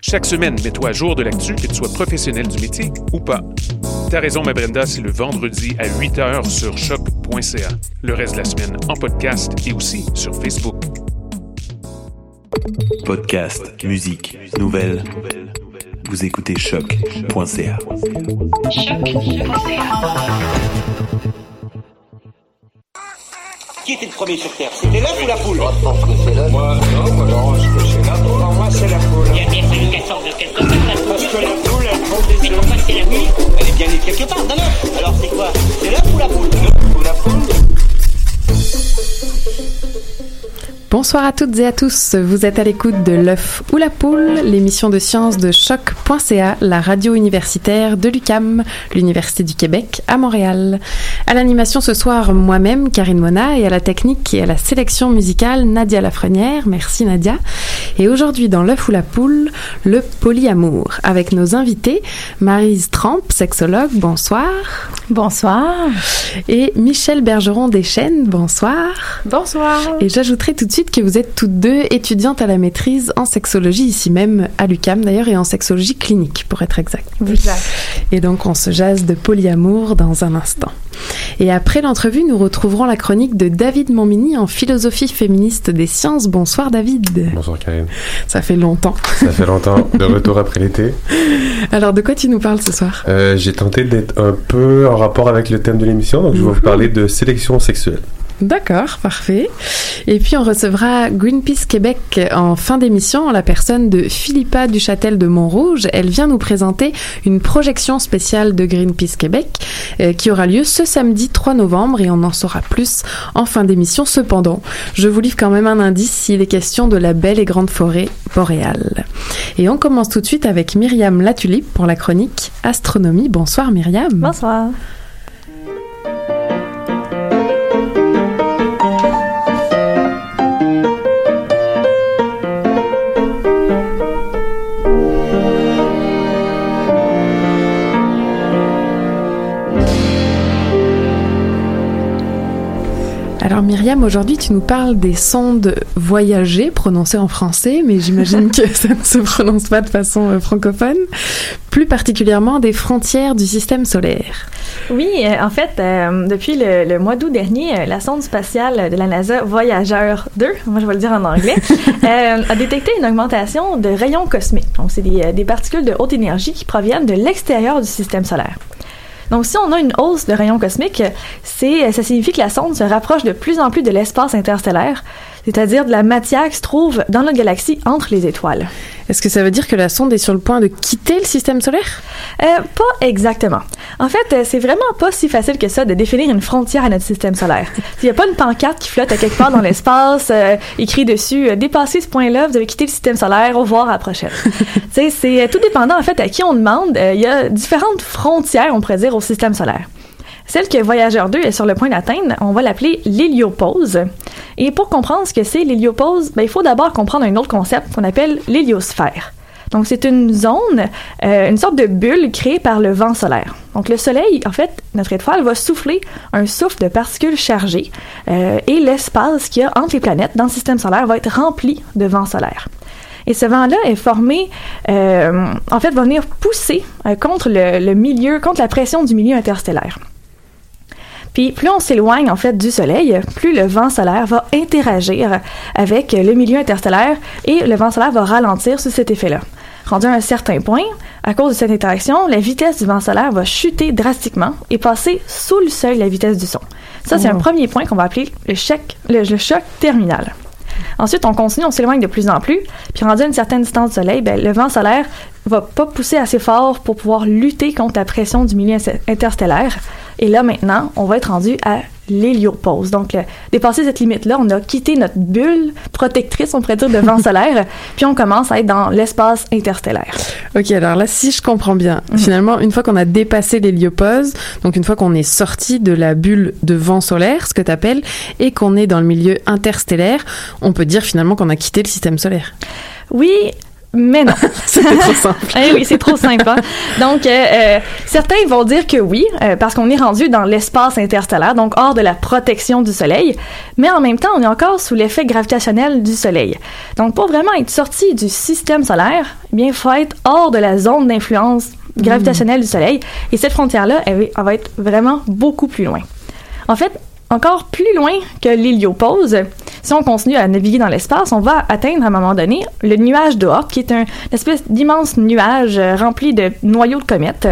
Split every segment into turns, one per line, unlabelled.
Chaque semaine, mets-toi à jour de l'actu, que tu sois professionnel du métier ou pas. T'as raison, ma Brenda, c'est le vendredi à 8 h sur choc.ca. Le reste de la semaine en podcast et aussi sur Facebook.
Podcast, musique, nouvelles. Vous écoutez choc.ca.
Qui était le premier sur Terre? C'était l'œuf ou la poule?
Moi, je pense que c'est l'œuf. Moi, non, moi, non, je c'est l'œuf.
C'est la poule.
Il y a bien fallu qu'elle sorte de quelque part, la.
Parce que la poule, elle prend des
Mais pourquoi c'est la poule
elle est bien née quelque part, d'un. Alors c'est quoi C'est l'œuf ou la poule
L'œuf ou la poule
Bonsoir à toutes et à tous. Vous êtes à l'écoute de l'œuf ou la poule, l'émission de sciences de choc.ca, la radio universitaire de l'UCAM, l'Université du Québec à Montréal. À l'animation ce soir, moi-même, Karine Mona, et à la technique et à la sélection musicale, Nadia Lafrenière. Merci Nadia. Et aujourd'hui, dans l'œuf ou la poule, le polyamour, avec nos invités, Marise Tramp, sexologue, bonsoir.
Bonsoir.
Et Michel Bergeron Deschênes, bonsoir.
Bonsoir.
Et j'ajouterai tout de suite que vous êtes toutes deux étudiantes à la maîtrise en sexologie, ici même à l'UCAM d'ailleurs, et en sexologie clinique pour être exact.
Exact.
Et donc on se jase de polyamour dans un instant. Et après l'entrevue, nous retrouverons la chronique de David Montmini en philosophie féministe des sciences. Bonsoir David.
Bonsoir Karine.
Ça fait longtemps.
Ça fait longtemps, de retour après l'été.
Alors de quoi tu nous parles ce soir?
Euh, J'ai tenté d'être un peu en rapport avec le thème de l'émission, donc je vais vous parler de sélection sexuelle.
D'accord, parfait. Et puis on recevra Greenpeace Québec en fin d'émission en la personne de Philippa Duchâtel de Montrouge. Elle vient nous présenter une projection spéciale de Greenpeace Québec euh, qui aura lieu ce samedi 3 novembre et on en saura plus en fin d'émission. Cependant, je vous livre quand même un indice s'il est question de la belle et grande forêt boréale. Et on commence tout de suite avec Myriam Latulipe pour la chronique Astronomie. Bonsoir Myriam.
Bonsoir.
Myriam, aujourd'hui tu nous parles des sondes voyagées, prononcées en français, mais j'imagine que ça ne se prononce pas de façon euh, francophone, plus particulièrement des frontières du système solaire.
Oui, euh, en fait, euh, depuis le, le mois d'août dernier, la sonde spatiale de la NASA Voyager 2, moi je vais le dire en anglais, euh, a détecté une augmentation de rayons cosmiques. Donc, c'est des, des particules de haute énergie qui proviennent de l'extérieur du système solaire. Donc, si on a une hausse de rayons cosmiques, c'est, ça signifie que la sonde se rapproche de plus en plus de l'espace interstellaire, c'est-à-dire de la matière qui se trouve dans notre galaxie entre les étoiles.
Est-ce que ça veut dire que la sonde est sur le point de quitter le système solaire?
Euh, pas exactement. En fait, euh, c'est vraiment pas si facile que ça de définir une frontière à notre système solaire. Il n'y a pas une pancarte qui flotte à quelque part dans l'espace, euh, écrit dessus euh, Dépassez ce point-là, vous avez quitté le système solaire, au revoir à la prochaine. C'est euh, tout dépendant en fait à qui on demande. Euh, Il y a différentes frontières, on pourrait dire, au système solaire. Celle que Voyageur 2 est sur le point d'atteindre, on va l'appeler l'héliopause. Et pour comprendre ce que c'est l'héliopause, ben, il faut d'abord comprendre un autre concept qu'on appelle l'héliosphère. Donc, c'est une zone, euh, une sorte de bulle créée par le vent solaire. Donc, le Soleil, en fait, notre étoile va souffler un souffle de particules chargées euh, et l'espace qu'il y a entre les planètes dans le système solaire va être rempli de vent solaire. Et ce vent-là est formé, euh, en fait, va venir pousser contre le milieu, contre la pression du milieu interstellaire. Puis plus on s'éloigne en fait du Soleil, plus le vent solaire va interagir avec le milieu interstellaire et le vent solaire va ralentir sous cet effet-là. Rendu à un certain point, à cause de cette interaction, la vitesse du vent solaire va chuter drastiquement et passer sous le seuil de la vitesse du son. Ça, c'est un
Oh.
premier point qu'on va appeler le choc, le, le choc terminal. Ensuite, on continue, on s'éloigne de plus en plus, puis rendu à une certaine distance du Soleil, ben, le vent solaire va pas pousser assez fort pour pouvoir lutter contre la pression du milieu inter- interstellaire. Et là, maintenant, on va être rendu à l'héliopause. Donc, le- dépasser cette limite-là, on a quitté notre bulle protectrice, on pourrait dire, de vent solaire, puis on commence à être dans l'espace interstellaire.
Ok, alors là, si je comprends bien, finalement, une fois qu'on a dépassé l'héliopause, donc une fois qu'on est sorti de la bulle de vent solaire, ce que tu appelles, et qu'on est dans le milieu interstellaire, on peut dire finalement qu'on a quitté le système solaire.
Oui, mais non.
C'était trop simple.
Eh oui, c'est trop simple. hein. Donc, euh, euh, certains vont dire que oui, euh, parce qu'on est rendu dans l'espace interstellaire, donc hors de la protection du Soleil, mais en même temps, on est encore sous l'effet gravitationnel du Soleil. Donc, pour vraiment être sorti du système solaire, eh bien, il faut être hors de la zone d'influence gravitationnelle du Soleil, et cette frontière-là, elle, elle va être vraiment beaucoup plus loin. En fait, encore plus loin que l'héliopause, si on continue à naviguer dans l'espace, on va atteindre à un moment donné le nuage d'Oort, qui est un, une espèce d'immense nuage euh, rempli de noyaux de comètes.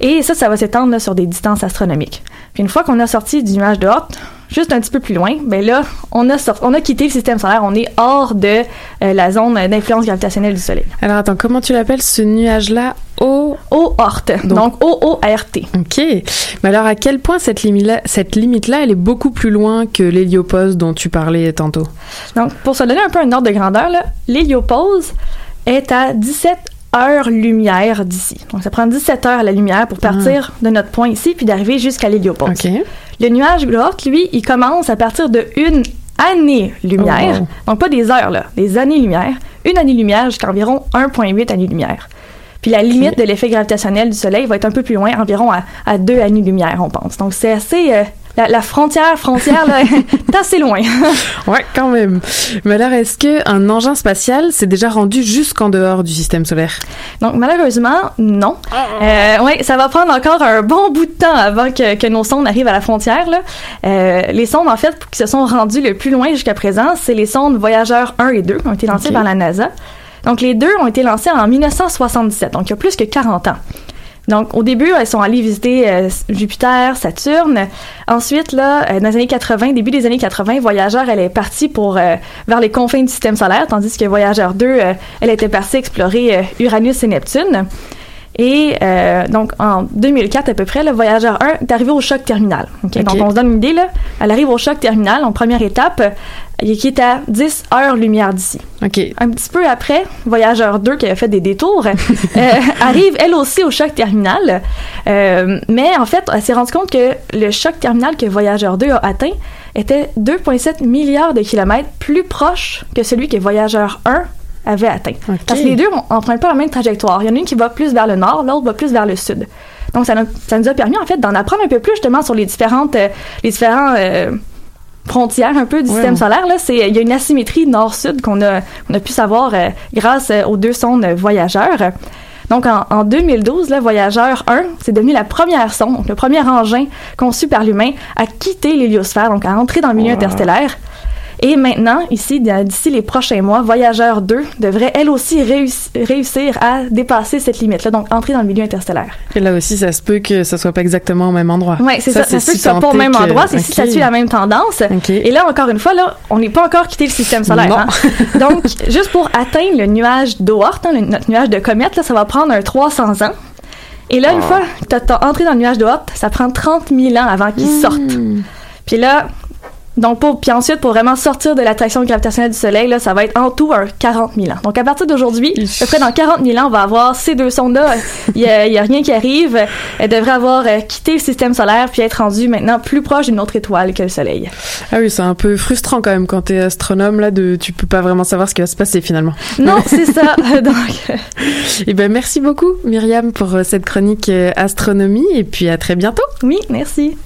Et ça, ça va s'étendre sur des distances astronomiques. Puis une fois qu'on a sorti du nuage d'Oort, juste un petit peu plus loin, ben là, on a, sort- on a quitté le système solaire, on est hors de euh, la zone d'influence gravitationnelle du Soleil.
Alors attends, comment tu l'appelles ce nuage-là? O?
O-Oort, donc O-O-R-T.
Ok. Mais alors à quel point cette limite-là, cette limite-là, elle est beaucoup plus loin que l'héliopause dont tu parlais tantôt?
Donc, pour se donner un peu un ordre de grandeur, l'héliopause est à 17 heures-lumière d'ici. Donc, ça prend 17 heures à la lumière pour partir de notre point ici puis d'arriver jusqu'à l'héliopause. Le nuage Oort, lui, il commence à partir de une année-lumière.
Oh.
Donc, pas des heures, là, des années-lumière. Une année-lumière jusqu'à environ 1,8 années-lumière. Puis la limite de l'effet gravitationnel du Soleil va être un peu plus loin, environ à, à deux années-lumière, on pense. Donc, c'est assez... euh, la, la frontière, frontière, là, est assez loin.
Ouais, quand même. Mais alors, est-ce que un engin spatial s'est déjà rendu jusqu'en dehors du système solaire?
Donc malheureusement, non. Euh, ouais, ça va prendre encore un bon bout de temps avant que, que nos sondes arrivent à la frontière. Là. Euh, les sondes, en fait, qui se sont rendues le plus loin jusqu'à présent, c'est les sondes Voyageurs 1 et 2 qui ont été lancées par la NASA. Donc les deux ont été lancées en 1977, donc il y a plus que 40 ans. Donc, au début, elles sont allées visiter euh, Jupiter, Saturne. Ensuite, là, euh, dans les années 80, début des années 80, Voyageur, elle est partie pour euh, vers les confins du système solaire, tandis que Voyageur 2, euh, elle était partie explorer Uranus et Neptune. Et euh, donc, en 2004 à peu près, le Voyageur 1 est arrivé au choc terminal. Ok,
Ok.
Donc, on se donne une idée, là. Elle arrive au choc terminal, en première étape, qui est à 10 heures-lumière d'ici.
Ok.
Un petit peu après, Voyageur 2, qui a fait des détours, euh, arrive elle aussi au choc terminal. Euh, mais en fait, elle s'est rendue compte que le choc terminal que Voyageur 2 a atteint était 2,7 milliards de kilomètres plus proche que celui que Voyageur 1 avait atteint. Parce que les deux empruntent pas la même trajectoire. Il y en a une qui va plus vers le nord, l'autre va plus vers le sud. Donc, ça, nous- ça nous a permis, en fait, d'en apprendre un peu plus, justement, sur les différentes, euh, les différents euh, frontières un peu du
Ouais.
système solaire. Là, c'est, il y a une asymétrie nord-sud qu'on a, qu'on a pu savoir euh, grâce aux deux sondes voyageurs. Donc, en, en 2012, le Voyageur 1, c'est devenu la première sonde, donc le premier engin conçu par l'humain à quitter l'héliosphère, donc à entrer dans le milieu interstellaire.
Et maintenant, ici, d'ici les prochains mois, Voyageur 2 devrait elle aussi réuss- réussir à dépasser cette limite-là, donc entrer dans le milieu interstellaire.
Et là aussi, ça se peut que ça soit pas exactement au même endroit.
Oui, c'est ça. Ça, se peut que ce soit pas au même endroit, c'est si ça
Ok.
suit la même tendance. Et là, encore une fois, là, on n'est pas encore quitté le système solaire.
Non.
hein. Donc, juste pour atteindre le nuage d'Oort, hein, notre nuage de comète, là, ça va prendre un 300 ans. Et là, une fois que tu as entré dans le nuage d'Oort, ça prend 30 000 ans avant qu'il sorte. Puis là, donc pour, puis ensuite, pour vraiment sortir de l'attraction gravitationnelle du Soleil, là, ça va être en tout un 40 000 ans. Donc à partir d'aujourd'hui, à peu près dans 40 000 ans, on va avoir ces deux sondes-là. Il n'y a, rien qui arrive. Elles devraient avoir euh, quitté le système solaire puis être rendues maintenant plus proches d'une autre étoile que le Soleil.
Ah oui, c'est un peu frustrant quand même quand t'es astronome là, de tu peux pas vraiment savoir ce qui va se passer finalement.
Non, c'est ça. Donc,
Eh ben merci beaucoup Myriam pour euh, cette chronique euh, astronomie et puis à très bientôt.
oui, merci.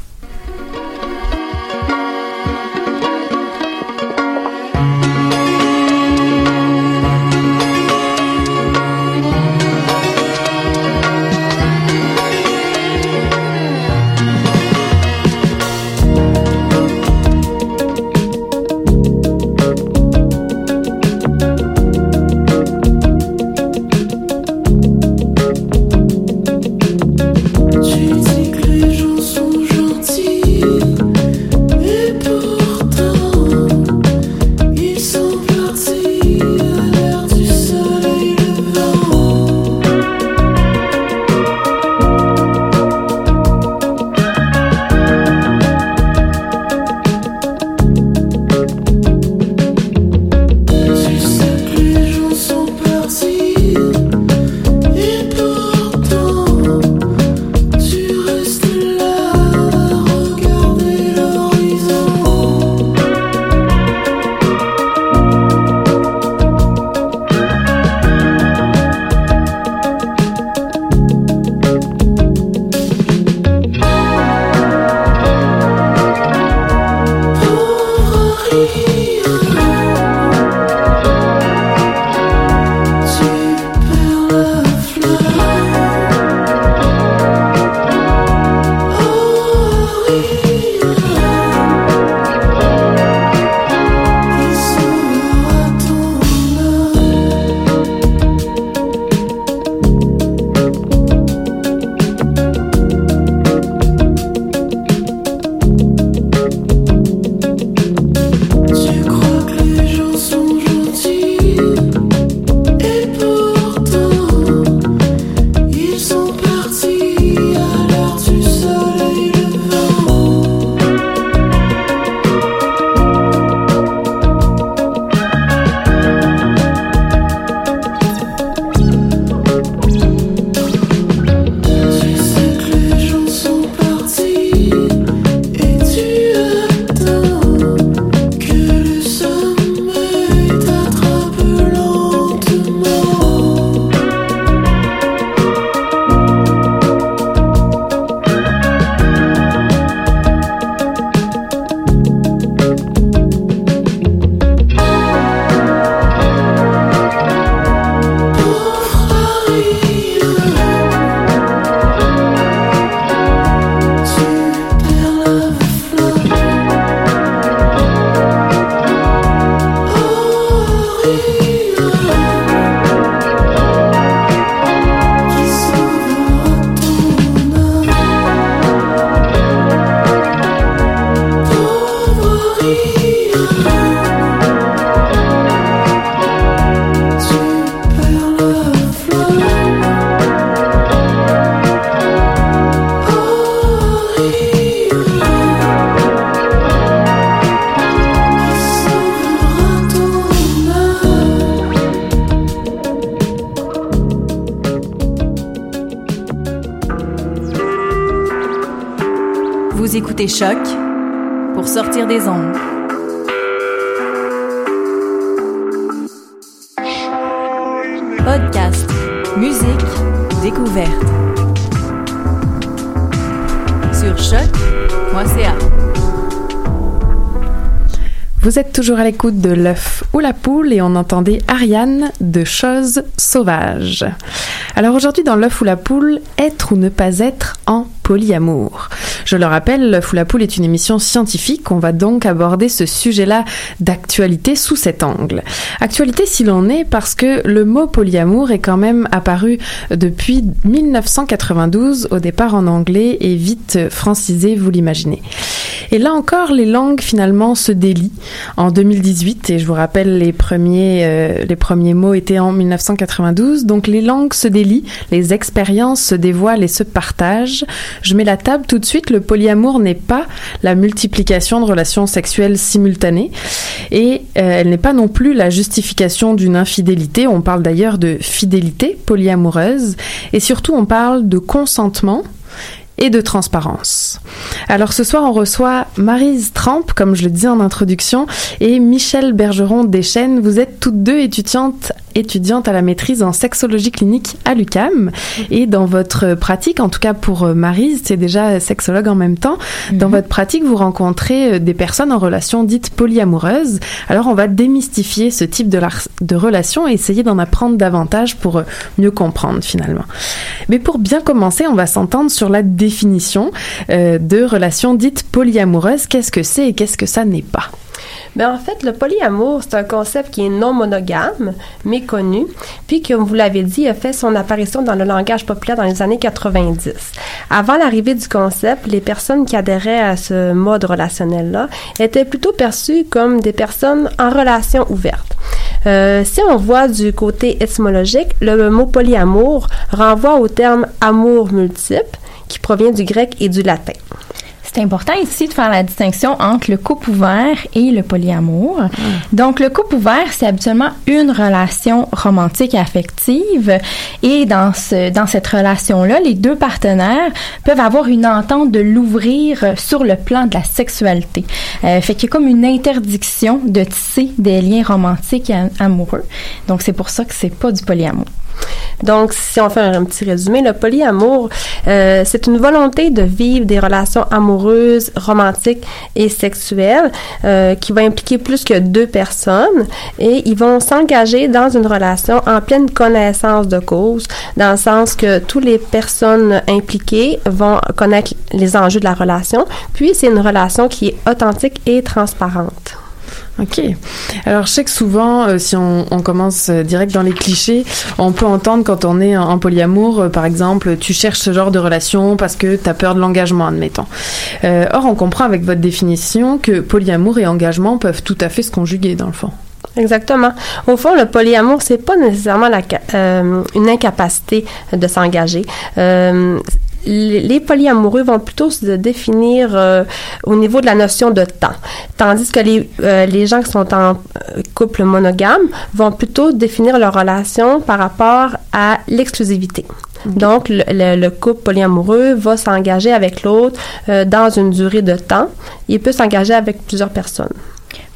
Vous
êtes toujours à l'écoute de l'œuf ou la poule et on entendait Ariane de Choses sauvages. Alors aujourd'hui dans l'œuf ou la poule, être ou ne pas être en polyamour? Je le rappelle, Fou la Poule est une émission scientifique. On va donc aborder ce sujet-là d'actualité sous cet angle. Actualité s'il en est parce que le mot polyamour est quand même apparu depuis 1992 au départ en anglais et vite francisé, vous l'imaginez. Et là encore, les langues finalement se délient. En 2018, et je vous rappelle, les premiers, euh, mots étaient en 1992, donc les langues se délient, les expériences se dévoilent et se partagent. Je mets la table tout de suite, polyamour n'est pas la multiplication de relations sexuelles simultanées et euh, elle n'est pas non plus la justification d'une infidélité. On parle d'ailleurs de fidélité polyamoureuse et surtout on parle de consentement et de transparence. Alors ce soir, on reçoit Marise Tramp, comme je le disais en introduction, et Michel Bergeron Deschênes. Vous êtes toutes deux étudiantes étudiante à la maîtrise en sexologie clinique à l'UCAM. Et dans votre pratique, en tout cas pour euh, Marise, c'est déjà sexologue en même temps, dans votre pratique, vous rencontrez euh, des personnes en relation dite polyamoureuses. Alors on va démystifier ce type de, de relation et essayer d'en apprendre davantage pour euh, mieux comprendre finalement. Mais pour bien commencer, on va s'entendre sur la définition de relation dite polyamoureuses. Qu'est-ce que c'est et qu'est-ce que ça n'est pas?
Mais en fait, le polyamour, c'est un concept qui est non monogame, méconnu, puis comme vous l'avez dit, a fait son apparition dans le langage populaire dans les années 90. Avant l'arrivée du concept, les personnes qui adhéraient à ce mode relationnel-là étaient plutôt perçues comme des personnes en relation ouverte. Euh, si on voit du côté étymologique, le mot polyamour renvoie au terme amour multiple, qui provient du grec et du latin.
C'est important ici de faire la distinction entre le couple ouvert et le polyamour. Donc, le couple ouvert, c'est habituellement une relation romantique et affective. Et dans, ce, dans cette relation-là, les deux partenaires peuvent avoir une entente de l'ouvrir sur le plan de la sexualité. Euh, fait qu'il y a comme une interdiction de tisser des liens romantiques et amoureux. Donc, c'est pour ça que c'est pas du polyamour.
Donc, si on fait un, petit résumé, le polyamour, euh, c'est une volonté de vivre des relations amoureuses, romantiques et sexuelles euh, qui va impliquer plus que deux personnes et ils vont s'engager dans une relation en pleine connaissance de cause, dans le sens que toutes les personnes impliquées vont connaître les enjeux de la relation, puis c'est une relation qui est authentique et transparente.
Ok. Alors, je sais que souvent, euh, si on, on, commence euh, direct dans les clichés, on peut entendre quand on est en, polyamour, euh, par exemple, tu cherches ce genre de relation parce que tu as peur de l'engagement, admettons. or, on comprend avec votre définition que polyamour et engagement peuvent tout à fait se conjuguer, dans le fond.
Exactement. Au fond, le polyamour, c'est pas nécessairement la, une incapacité de s'engager les polyamoureux vont plutôt se définir euh, au niveau de la notion de temps, tandis que les, euh, les gens qui sont en euh, couple monogame vont plutôt définir leur relation par rapport à l'exclusivité. Donc, le, le, couple polyamoureux va s'engager avec l'autre dans une durée de temps. Il peut s'engager avec plusieurs personnes.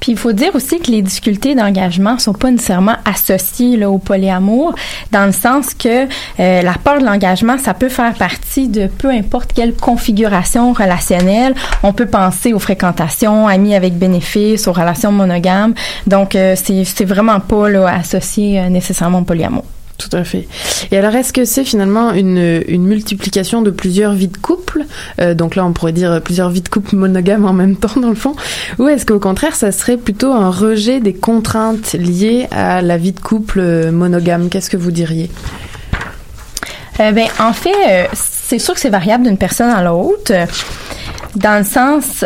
Puis il faut dire aussi que les difficultés d'engagement sont pas nécessairement associées là, au polyamour, dans le sens que euh, la peur de l'engagement, ça peut faire partie de peu importe quelle configuration relationnelle. On peut penser aux fréquentations, amis avec bénéfices, aux relations monogames. Donc euh, c'est vraiment pas là, associé euh, nécessairement au polyamour.
Tout à fait. Et alors, est-ce que c'est finalement une, une, multiplication de plusieurs vies de couple euh, Donc là, on pourrait dire plusieurs vies de couple monogames en même temps, dans le fond. Ou est-ce qu'au contraire, ça serait plutôt un rejet des contraintes liées à la vie de couple euh, monogame? Qu'est-ce que vous diriez?
Euh, ben, en fait, euh, c'est sûr que c'est variable d'une personne à l'autre, dans le sens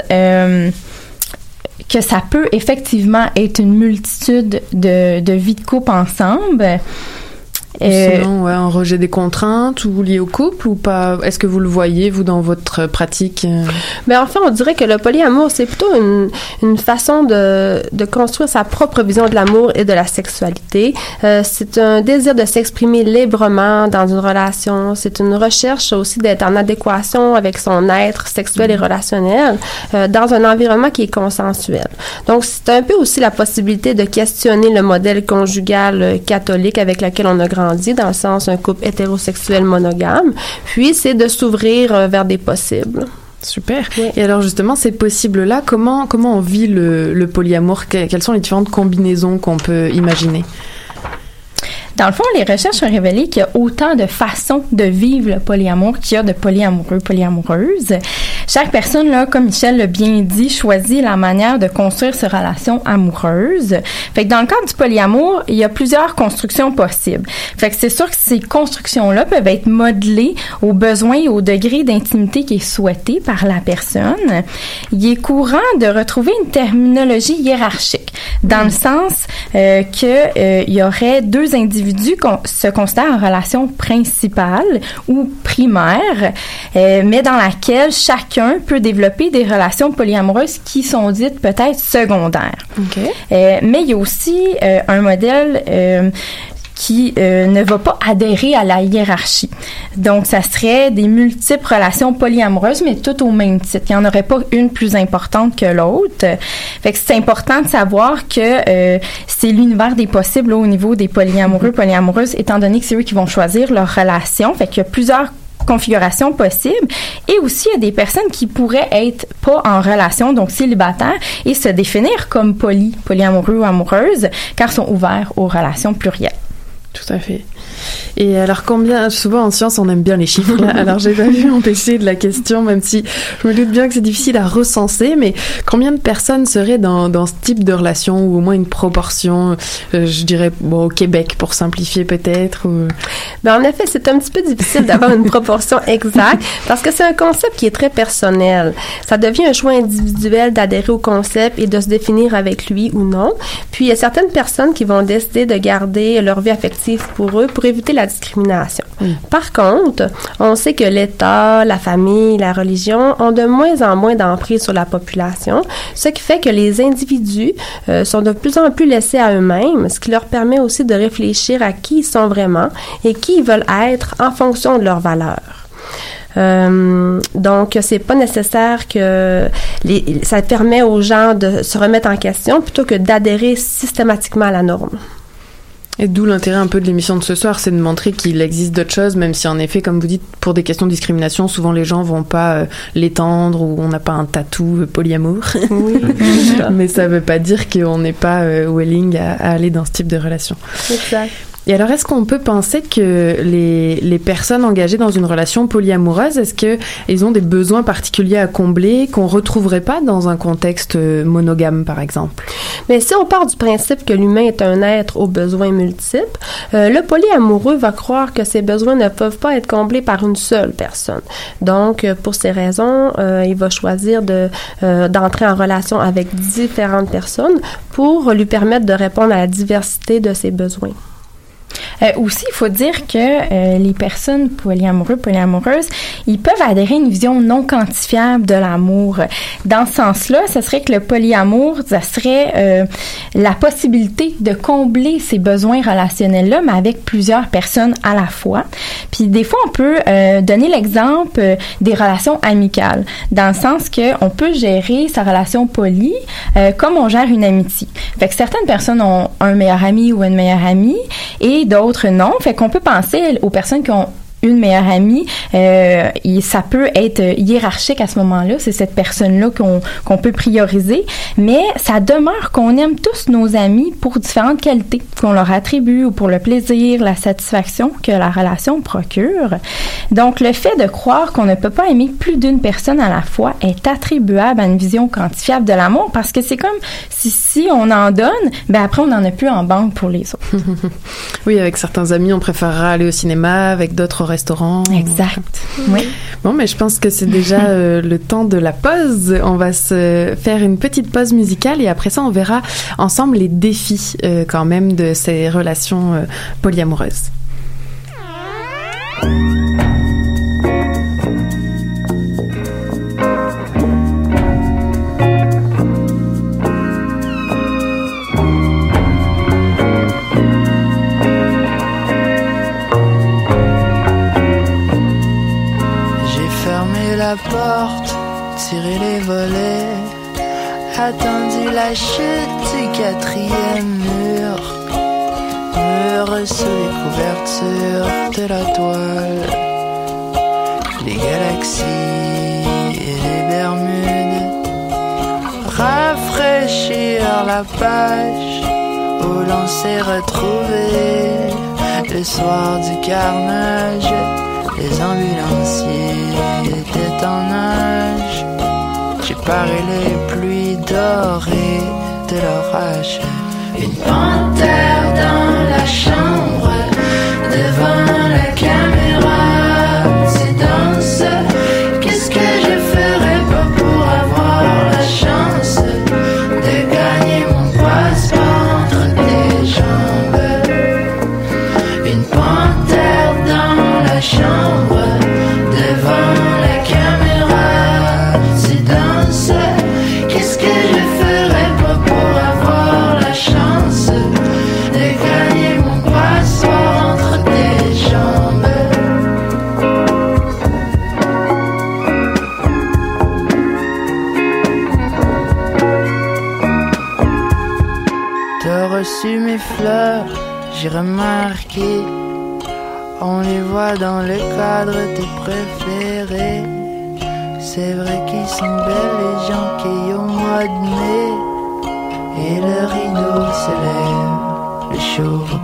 que ça peut effectivement être une multitude de, de vies de couple ensemble.
Sinon, ouais, un rejet des contraintes ou lié au couple ou pas? Est-ce que vous le voyez, vous, dans votre pratique
Mais enfin, on dirait que le polyamour, c'est plutôt une, une façon de, de, construire sa propre vision de l'amour et de la sexualité. Euh, c'est un désir de s'exprimer librement dans une relation. C'est une recherche aussi d'être en adéquation avec son être sexuel et mm-hmm. relationnel euh, dans un environnement qui est consensuel. Donc, c'est un peu aussi la possibilité de questionner le modèle conjugal euh, catholique avec lequel on a grandi dans le sens un couple hétérosexuel monogame. Puis, c'est de s'ouvrir euh, vers des possibles.
Super. Et alors justement, ces possibles-là, comment, comment on vit le, le polyamour? Quelles sont les différentes combinaisons qu'on peut imaginer?
Dans le fond, les recherches ont révélé qu'il y a autant de façons de vivre le polyamour qu'il y a de polyamoureux, polyamoureuses. Chaque personne, là, comme Michel l'a bien dit, choisit la manière de construire ses relations amoureuses. Fait dans le cadre du polyamour, il y a plusieurs constructions possibles. Fait c'est sûr que ces constructions-là peuvent être modelées aux besoins et au degré d'intimité qui est souhaité par la personne. Il est courant de retrouver une terminologie hiérarchique, dans le sens euh, que euh, y aurait deux individus qu'on se considèrent en relation principale ou primaire, euh, mais dans laquelle chacun peut développer des relations polyamoureuses qui sont dites peut-être secondaires. Euh, mais il y a aussi euh, un modèle qui euh, ne va pas adhérer à la hiérarchie. Donc, ça serait des multiples relations polyamoureuses, mais toutes au même titre. Il n'y en aurait pas une plus importante que l'autre. Fait que c'est important de savoir que euh, c'est l'univers des possibles au niveau des polyamoureux, polyamoureuses, étant donné que c'est eux qui vont choisir leur relation. Fait qu'il y a plusieurs configurations possibles et aussi il y a des personnes qui pourraient être pas en relation donc célibataires et se définir comme poly polyamoureux ou amoureuses car sont ouverts aux relations plurielles.
À fait. Et alors combien, souvent en science on aime bien les chiffres, là. alors j'ai pas vu m'empêcher de la question, même si je me doute bien que c'est difficile à recenser, mais combien de personnes seraient dans, dans ce type de relation, ou au moins une proportion, euh, je dirais bon, au Québec pour simplifier peut-être ou...
Ben, en effet, c'est un petit peu difficile d'avoir une proportion exacte parce que c'est un concept qui est très personnel. Ça devient un choix individuel d'adhérer au concept et de se définir avec lui ou non. Puis il y a certaines personnes qui vont décider de garder leur vie affective pour eux pour éviter la discrimination. Par contre, on sait que l'État, la famille, la religion ont de moins en moins d'emprise sur la population, ce qui fait que les individus euh, sont de plus en plus laissés à eux-mêmes, ce qui leur permet aussi de réfléchir à qui ils sont vraiment et qui ils veulent être en fonction de leurs valeurs. Euh, donc, c'est pas nécessaire que les, ça permet aux gens de se remettre en question plutôt que d'adhérer systématiquement à la norme.
Et d'où l'intérêt un peu de l'émission de ce soir, c'est de montrer qu'il existe d'autres choses, même si en effet, comme vous dites, pour des questions de discrimination, souvent les gens vont pas euh, l'étendre ou on n'a pas un tatou euh, polyamour.
Oui.
Mais ça veut pas dire qu'on n'est pas euh, willing à, à aller dans ce type de relation.
Exact.
Et alors, est-ce qu'on peut penser que les, les personnes engagées dans une relation polyamoureuse, est-ce qu'elles ont des besoins particuliers à combler qu'on retrouverait pas dans un contexte euh, monogame, par exemple?
Mais si on part du principe que l'humain est un être aux besoins multiples, euh, le polyamoureux va croire que ses besoins ne peuvent pas être comblés par une seule personne. Donc, euh, pour ces raisons, euh, il va choisir de euh, d'entrer en relation avec différentes personnes pour lui permettre de répondre à la diversité de ses besoins.
Euh, aussi, il faut dire que euh, les personnes polyamoureux, polyamoureuses, ils peuvent adhérer à une vision non quantifiable de l'amour. Dans ce sens-là, ce serait que le polyamour, ça serait euh, la possibilité de combler ces besoins relationnels-là, mais avec plusieurs personnes à la fois. Puis des fois, on peut donner l'exemple des relations amicales, dans le sens que on peut gérer sa relation euh, comme on gère une amitié. Fait que certaines personnes ont un meilleur ami ou une meilleure amie, et d'autres non. Fait qu'on peut penser aux personnes qui ont une meilleure amie, euh, ça peut être hiérarchique à ce moment-là. C'est cette personne-là qu'on peut prioriser, mais ça demeure qu'on aime tous nos amis pour différentes qualités qu'on leur attribue ou pour le plaisir, la satisfaction que la relation procure. Donc, le fait de croire qu'on ne peut pas aimer plus d'une personne à la fois est attribuable à une vision quantifiable de l'amour parce que c'est comme si, si on en donne, ben après on n'en a plus en banque pour les autres.
Oui, avec certains amis, on préférera aller au cinéma, avec d'autres au restaurant.
Exact. Oui.
Bon, mais je pense que c'est déjà euh, le temps de la pause. On va se faire une petite pause musicale et après ça, on verra ensemble les défis euh, quand même de ces relations euh, polyamoureuses.
Attendu la chute du quatrième mur. Mur sous les couvertures de la toile, les galaxies et les Bermudes. Rafraîchir la page où l'on s'est retrouvé le soir du carnage, les ambulanciers étaient en nage. J'ai paré les dorées de l'orage. Une panthère dans la chambre, devant la caméra. C'est. Qu'est-ce remarqué. On les voit dans le cadre tes préférés. C'est vrai qu'ils sont belles les gens qui au mois de mai. Et le rideau se lève, le show va.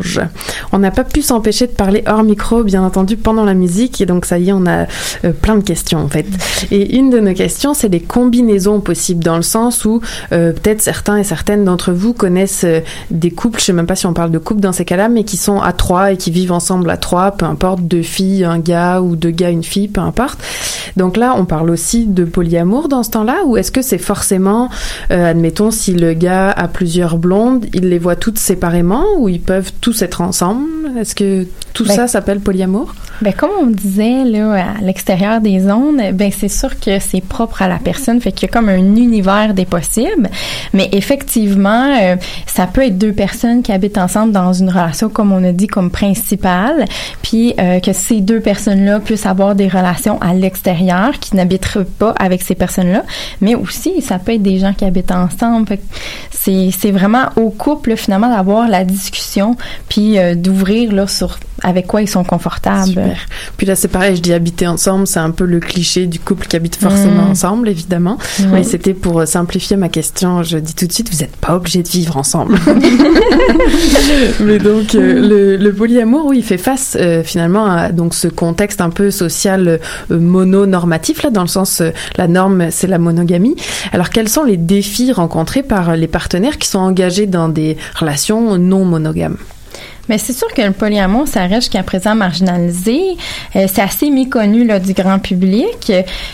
позже. On n'a pas pu s'empêcher de parler hors micro, bien entendu, pendant la musique, et donc ça y est, on a euh, plein de questions en fait. Et une de nos questions, c'est des combinaisons possibles, dans le sens où euh, peut-être certains et certaines d'entre vous connaissent euh, des couples, je sais même pas si on parle de couple dans ces cas-là, mais qui sont à trois et qui vivent ensemble à trois, peu importe, deux filles, un gars, ou deux gars, une fille, peu importe. Donc là, on parle aussi de polyamour dans ce temps-là, ou est-ce que c'est forcément, euh, admettons, si le gars a plusieurs blondes, il les voit toutes séparément, ou ils peuvent tous être ensemble? Est-ce que tout
Ben,
ça s'appelle polyamour?
Ben, comme on disait là, à l'extérieur des zones, ben c'est sûr que c'est propre à la personne, fait qu'il y a comme un univers des possibles. Mais effectivement, euh, ça peut être deux personnes qui habitent ensemble dans une relation, comme on a dit, comme principale, puis euh, que ces deux personnes-là puissent avoir des relations à l'extérieur, qui n'habiteraient pas avec ces personnes-là. Mais aussi, ça peut être des gens qui habitent ensemble. Fait que c'est c'est vraiment au couple finalement d'avoir la discussion, puis euh, d'ouvrir là sur avec quoi ils sont confortables.
Super. Puis là, c'est pareil, je dis habiter ensemble, c'est un peu le cliché du couple qui habite forcément
Mm.
ensemble, évidemment. Mais c'était pour euh, simplifier ma question. Je dis tout de suite, vous n'êtes pas obligés de vivre ensemble. Mais donc, euh, le, le polyamour, oui, il fait face euh, finalement à donc ce contexte un peu social euh, mononormatif, là, dans le sens, la norme, c'est la monogamie. Alors, quels sont les défis rencontrés par les partenaires qui sont engagés dans des relations non monogames?
Mais c'est sûr que le polyamour, ça reste jusqu'à présent marginalisé. Euh, c'est assez méconnu là, du grand public.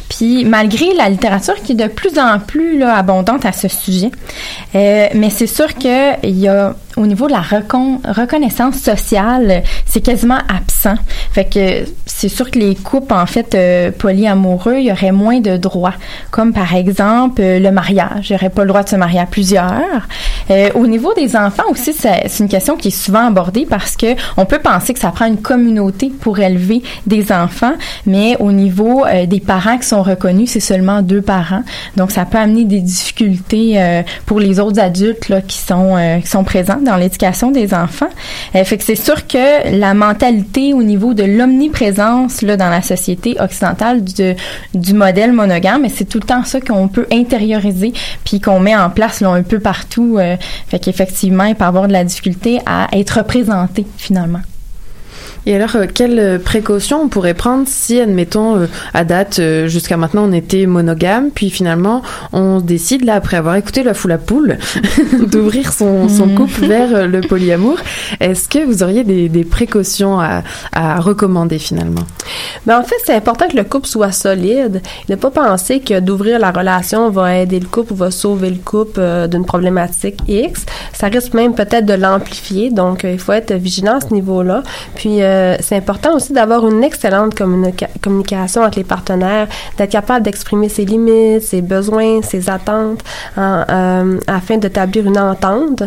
Puis malgré la littérature qui est de plus en plus abondante à ce sujet, euh, mais c'est sûr que il y a au niveau de la recon- reconnaissance sociale, c'est quasiment absent. Fait que c'est sûr que les couples en fait euh, polyamoureux, il y aurait moins de droits, comme par exemple euh, le mariage. Il n'y aurait pas le droit de se marier à plusieurs. Euh, au niveau des enfants aussi, c'est une question qui est souvent abordée parce que on peut penser que ça prend une communauté pour élever des enfants, mais au niveau euh, des parents qui sont reconnus, c'est seulement deux parents. Donc ça peut amener des difficultés euh, pour les autres adultes là, qui sont qui sont présents dans l'éducation des enfants. Euh, fait que c'est sûr que la mentalité au niveau de l'omniprésence présence là dans la société occidentale du, du modèle monogame, mais c'est tout le temps ça qu'on peut intérioriser puis qu'on met en place là un peu partout. Euh, fait qu'effectivement, il peut avoir de la difficulté à être représenté finalement.
Et alors, euh, quelles euh, précautions on pourrait prendre si, admettons, euh, à date, jusqu'à maintenant, on était monogame, puis finalement, on décide, là, après avoir écouté la foule à poule, d'ouvrir son, son couple vers le polyamour. Est-ce que vous auriez des, des précautions à, à, recommander finalement?
Ben, en fait, c'est important que le couple soit solide. Ne pas penser que d'ouvrir la relation va aider le couple ou va sauver le couple d'une problématique X. Ça risque même peut-être de l'amplifier. Donc, il faut être vigilant à ce niveau-là. Puis, euh, c'est important aussi d'avoir une excellente communication entre les partenaires, d'être capable d'exprimer ses limites, ses besoins, ses attentes, euh, afin d'établir une entente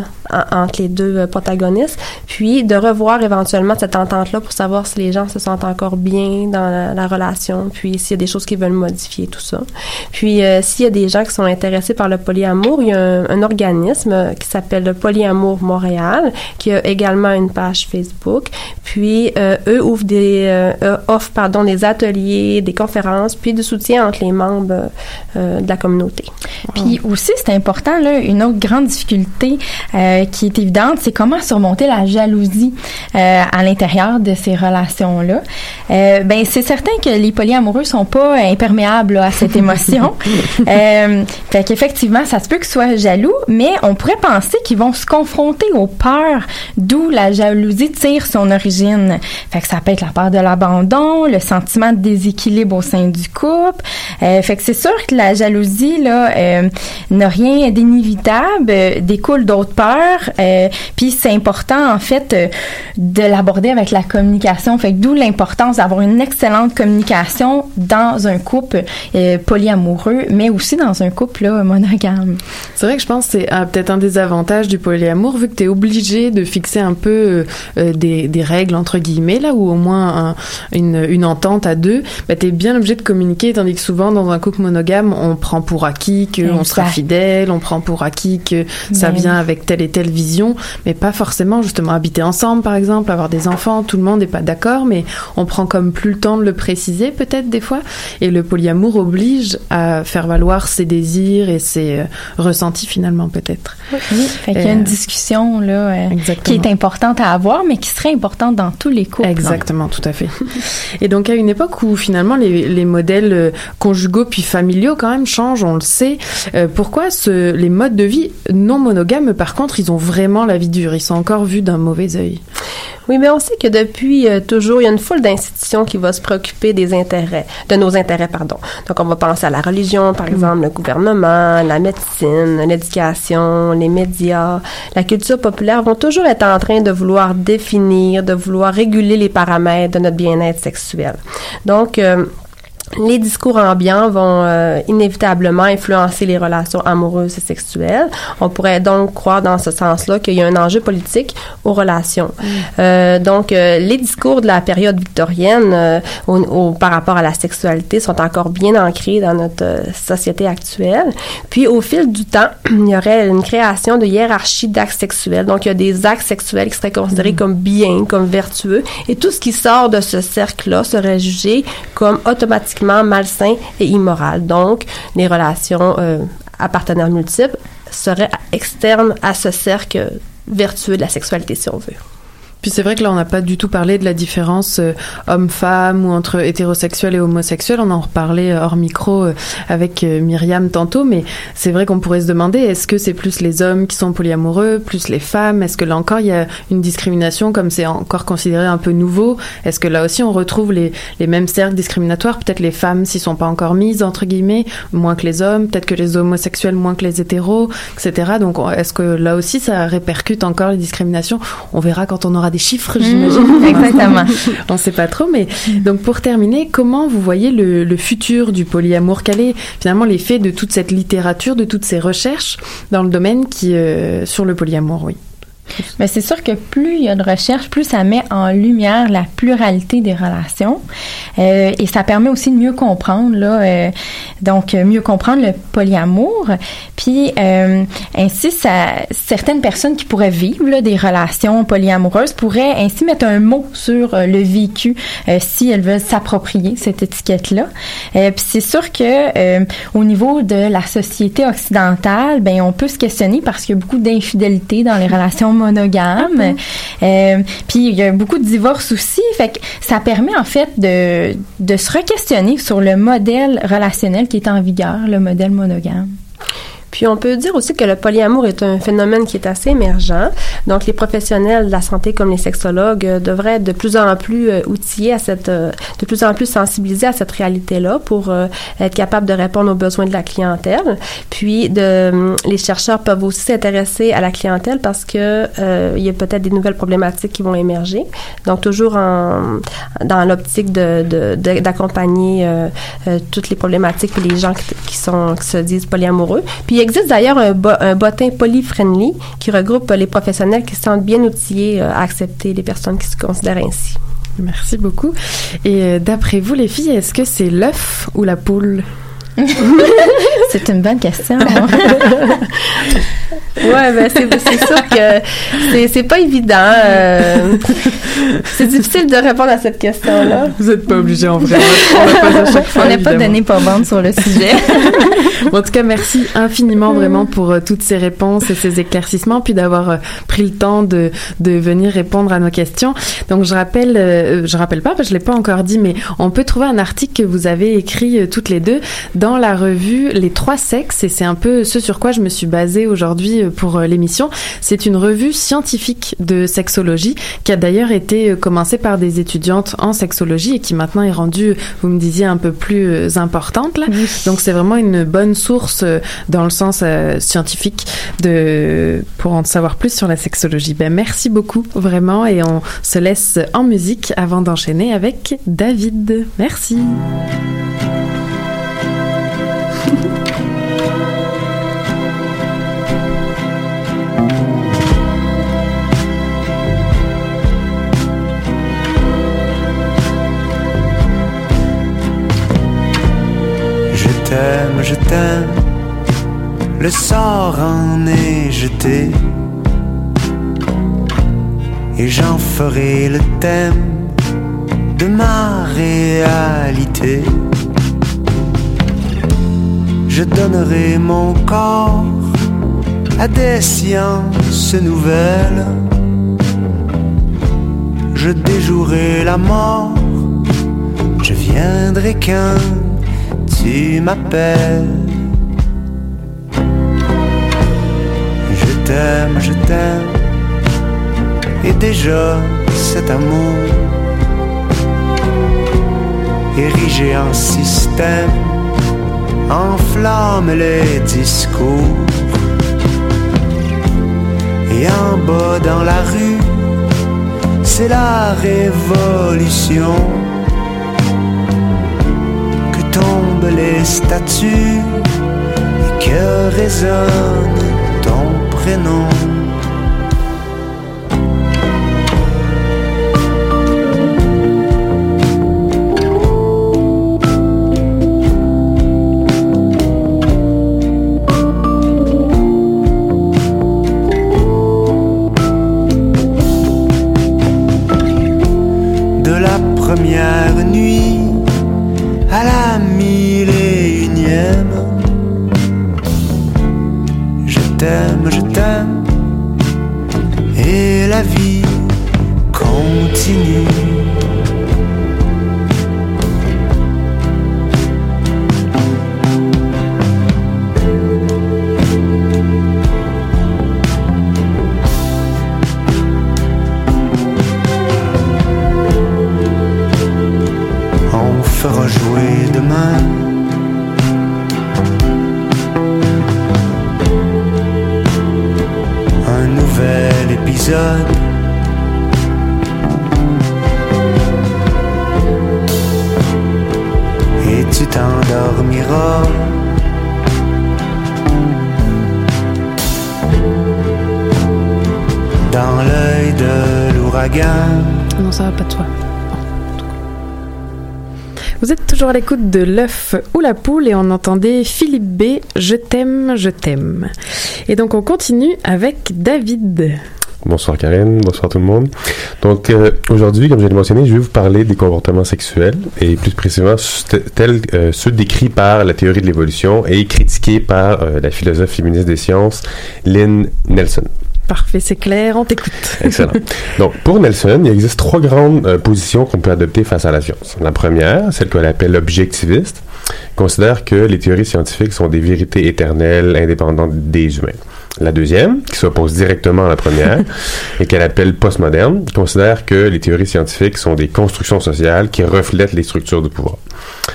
entre les deux euh, protagonistes, puis de revoir éventuellement cette entente-là pour savoir si les gens se sentent encore bien dans la, relation, puis s'il y a des choses qu'ils veulent modifier, tout ça. Puis s'il y a des gens qui sont intéressés par le polyamour, il y a un, organisme qui s'appelle le Polyamour Montréal, qui a également une page Facebook. Puis euh, eux ouvrent des euh, offrent pardon des ateliers, des conférences, puis du soutien entre les membres euh, de la communauté.
Puis aussi c'est important là une autre grande difficulté qui est évidente, c'est comment surmonter la jalousie à l'intérieur de ces relations là. ben c'est certain que les polyamoureux sont pas imperméables à cette émotion. fait qu'effectivement ça se peut qu'ils soient jaloux, mais on pourrait penser qu'ils vont se confronter aux peurs d'où la jalousie tire son origine. Fait que ça peut être la peur de l'abandon, le sentiment de déséquilibre au sein du couple. Euh, fait que c'est sûr que la jalousie là euh, n'a rien d'inévitable, euh, découle d'autres peurs. Euh, Puis c'est important en fait euh, de l'aborder avec la communication. Fait d'où l'importance d'avoir une excellente communication dans un couple polyamoureux, mais aussi dans un couple là, monogame.
C'est vrai que je pense que c'est peut-être un des avantages du polyamour vu que tu es obligé de fixer un peu des, des règles entre guillemets là ou au moins une, une, entente à deux, bah, tu es bien obligé de communiquer, tandis que souvent dans un couple monogame, on prend pour acquis qu'on sera fidèle, on prend pour acquis que ça vient avec telle et telle vision, mais pas forcément justement habiter ensemble par exemple, avoir des enfants, tout le monde n'est pas d'accord, mais on prend comme plus le temps de le préciser peut-être des fois, et le polyamour oblige à faire valoir ses désirs et ses euh, ressentis finalement peut-être.
Oui, fait qu'il y a une euh, discussion là euh, qui est importante à avoir, mais qui serait importante dans tous les couples.
Exactement, tout à fait. Et donc à une époque où finalement les, les modèles conjugaux puis familiaux quand même changent, on le sait. Euh, pourquoi ce, les modes de vie non monogames, par contre, ils ont vraiment la vie dure, ils sont encore vus d'un mauvais œil.
Oui, mais on sait que depuis euh, toujours, il y a une foule d'institutions qui va se préoccuper des intérêts, de nos intérêts, pardon. Donc, on va penser à la religion, par mm. exemple, le gouvernement, la médecine, l'éducation, les médias, la culture populaire vont toujours être en train de vouloir définir, de vouloir réguler les paramètres de notre bien-être sexuel. Donc, euh, les discours ambiants vont euh, inévitablement influencer les relations amoureuses et sexuelles. On pourrait donc croire dans ce sens-là qu'il y a un enjeu politique aux relations. Mm. Euh, donc, euh, les discours de la période victorienne au, par rapport à la sexualité sont encore bien ancrés dans notre société actuelle. Puis, au fil du temps, il y aurait une création de hiérarchie d'actes sexuels. Donc, il y a des actes sexuels qui seraient considérés mm. comme bien, comme vertueux, et tout ce qui sort de ce cercle-là serait jugé comme automatiquement malsain et immoral. Donc, les relations euh, à partenaires multiples seraient externes à ce cercle vertueux de la sexualité, si on veut.
Puis c'est vrai que là, on n'a pas du tout parlé de la différence euh, homme-femme ou entre hétérosexuel et homosexuel. On en reparlait euh, hors micro euh, avec Myriam tantôt, mais c'est vrai qu'on pourrait se demander est-ce que c'est plus les hommes qui sont polyamoureux, plus les femmes? Est-ce que là encore il y a une discrimination comme c'est encore considéré un peu nouveau? Est-ce que là aussi on retrouve les, les mêmes cercles discriminatoires? Peut-être les femmes s'y sont pas encore mises entre guillemets moins que les hommes, peut-être que les homosexuels moins que les hétéros, etc. Donc est-ce que là aussi ça répercute encore les discriminations? On verra quand on aura des chiffres, mmh. j'imagine.
Exactement.
On ne sait pas trop, mais donc pour terminer, comment vous voyez le, futur du polyamour? Quel est finalement l'effet de toute cette littérature, de toutes ces recherches dans le domaine qui euh, sur le polyamour, oui?
Mais c'est sûr que plus il y a de recherche, plus ça met en lumière la pluralité des relations euh, et ça permet aussi de mieux comprendre là, euh, donc mieux comprendre le polyamour. Puis euh, ainsi, ça, certaines personnes qui pourraient vivre là, des relations polyamoureuses pourraient ainsi mettre un mot sur euh, le vécu euh, si elles veulent s'approprier cette étiquette-là. Euh, puis c'est sûr que euh, au niveau de la société occidentale, ben on peut se questionner parce qu'il y a beaucoup d'infidélité dans les relations monogames. Euh, puis il y a beaucoup de divorces aussi. Fait que ça permet en fait de, de se re-questionner sur le modèle relationnel qui est en vigueur, le modèle monogame.
Puis on peut dire aussi que le polyamour est un phénomène qui est assez émergent. Donc les professionnels de la santé comme les sexologues euh, devraient être de plus en plus euh, outillés à cette, euh, de plus en plus sensibilisés à cette réalité-là pour être capables de répondre aux besoins de la clientèle. Puis de, les chercheurs peuvent aussi s'intéresser à la clientèle parce que euh, il y a peut-être des nouvelles problématiques qui vont émerger. Donc toujours en, dans l'optique de, d'accompagner euh, toutes les problématiques et les gens qui, qui sont qui se disent polyamoureux. Puis il existe d'ailleurs un, bo- un bottin poly-friendly qui regroupe les professionnels qui se sentent bien outillés euh, à accepter les personnes qui se considèrent ainsi.
Merci beaucoup. Et euh, d'après vous, les filles, est-ce que c'est l'œuf ou la poule?
C'est une bonne question.
Ouais, ben c'est, sûr que c'est, c'est pas évident. euh, c'est difficile de répondre à cette question-là.
Vous n'êtes pas obligé en vrai. On l'a pas
donné pas vendre sur le sujet.
en tout cas, merci infiniment vraiment pour euh, toutes ces réponses et ces éclaircissements, puis d'avoir euh, pris le temps de, de venir répondre à nos questions. Donc, je rappelle, euh, je rappelle pas, parce que je l'ai pas encore dit, mais on peut trouver un article que vous avez écrit euh, toutes les deux dans la revue Les Trois Sexes, et c'est un peu ce sur quoi je me suis basée aujourd'hui euh, pour euh, l'émission. C'est une revue scientifique de sexologie qui a d'ailleurs été euh, commencée par des étudiantes en sexologie et qui maintenant est rendue, vous me disiez, un peu plus importante là. Donc c'est vraiment une bonne source dans le sens euh, scientifique de pour en savoir plus sur la sexologie. Ben merci beaucoup vraiment et on se laisse en musique avant d'enchaîner avec David. Merci.
Je t'aime, le sort en est jeté. Et j'en ferai le thème de ma réalité. Je donnerai mon corps à des sciences nouvelles. Je déjouerai la mort, je viendrai qu'un tu m'appelles. Je t'aime, je t'aime, et déjà cet amour érigé en système enflamme les discours. Et en bas dans la rue, c'est la révolution les statues et que résonne ton prénom.
Vous êtes toujours à l'écoute de l'œuf ou la poule et on entendait Philippe B. Je t'aime, je t'aime. Et donc on continue avec David.
Bonsoir Karine, bonsoir tout le monde. Donc euh, aujourd'hui, comme je l'ai mentionné, je vais vous parler des comportements sexuels et plus précisément euh, ceux décrits par la théorie de l'évolution et critiqués par euh, la philosophe féministe des sciences Lynn Nelson.
Parfait, c'est clair, on t'écoute.
Excellent. Donc, pour Nelson, il existe trois grandes euh, positions qu'on peut adopter face à la science. La première, celle qu'on appelle objectiviste, considère que les théories scientifiques sont des vérités éternelles indépendantes des humains. La deuxième, qui s'oppose directement à la première, et qu'elle appelle postmoderne, considère que les théories scientifiques sont des constructions sociales qui reflètent les structures du pouvoir.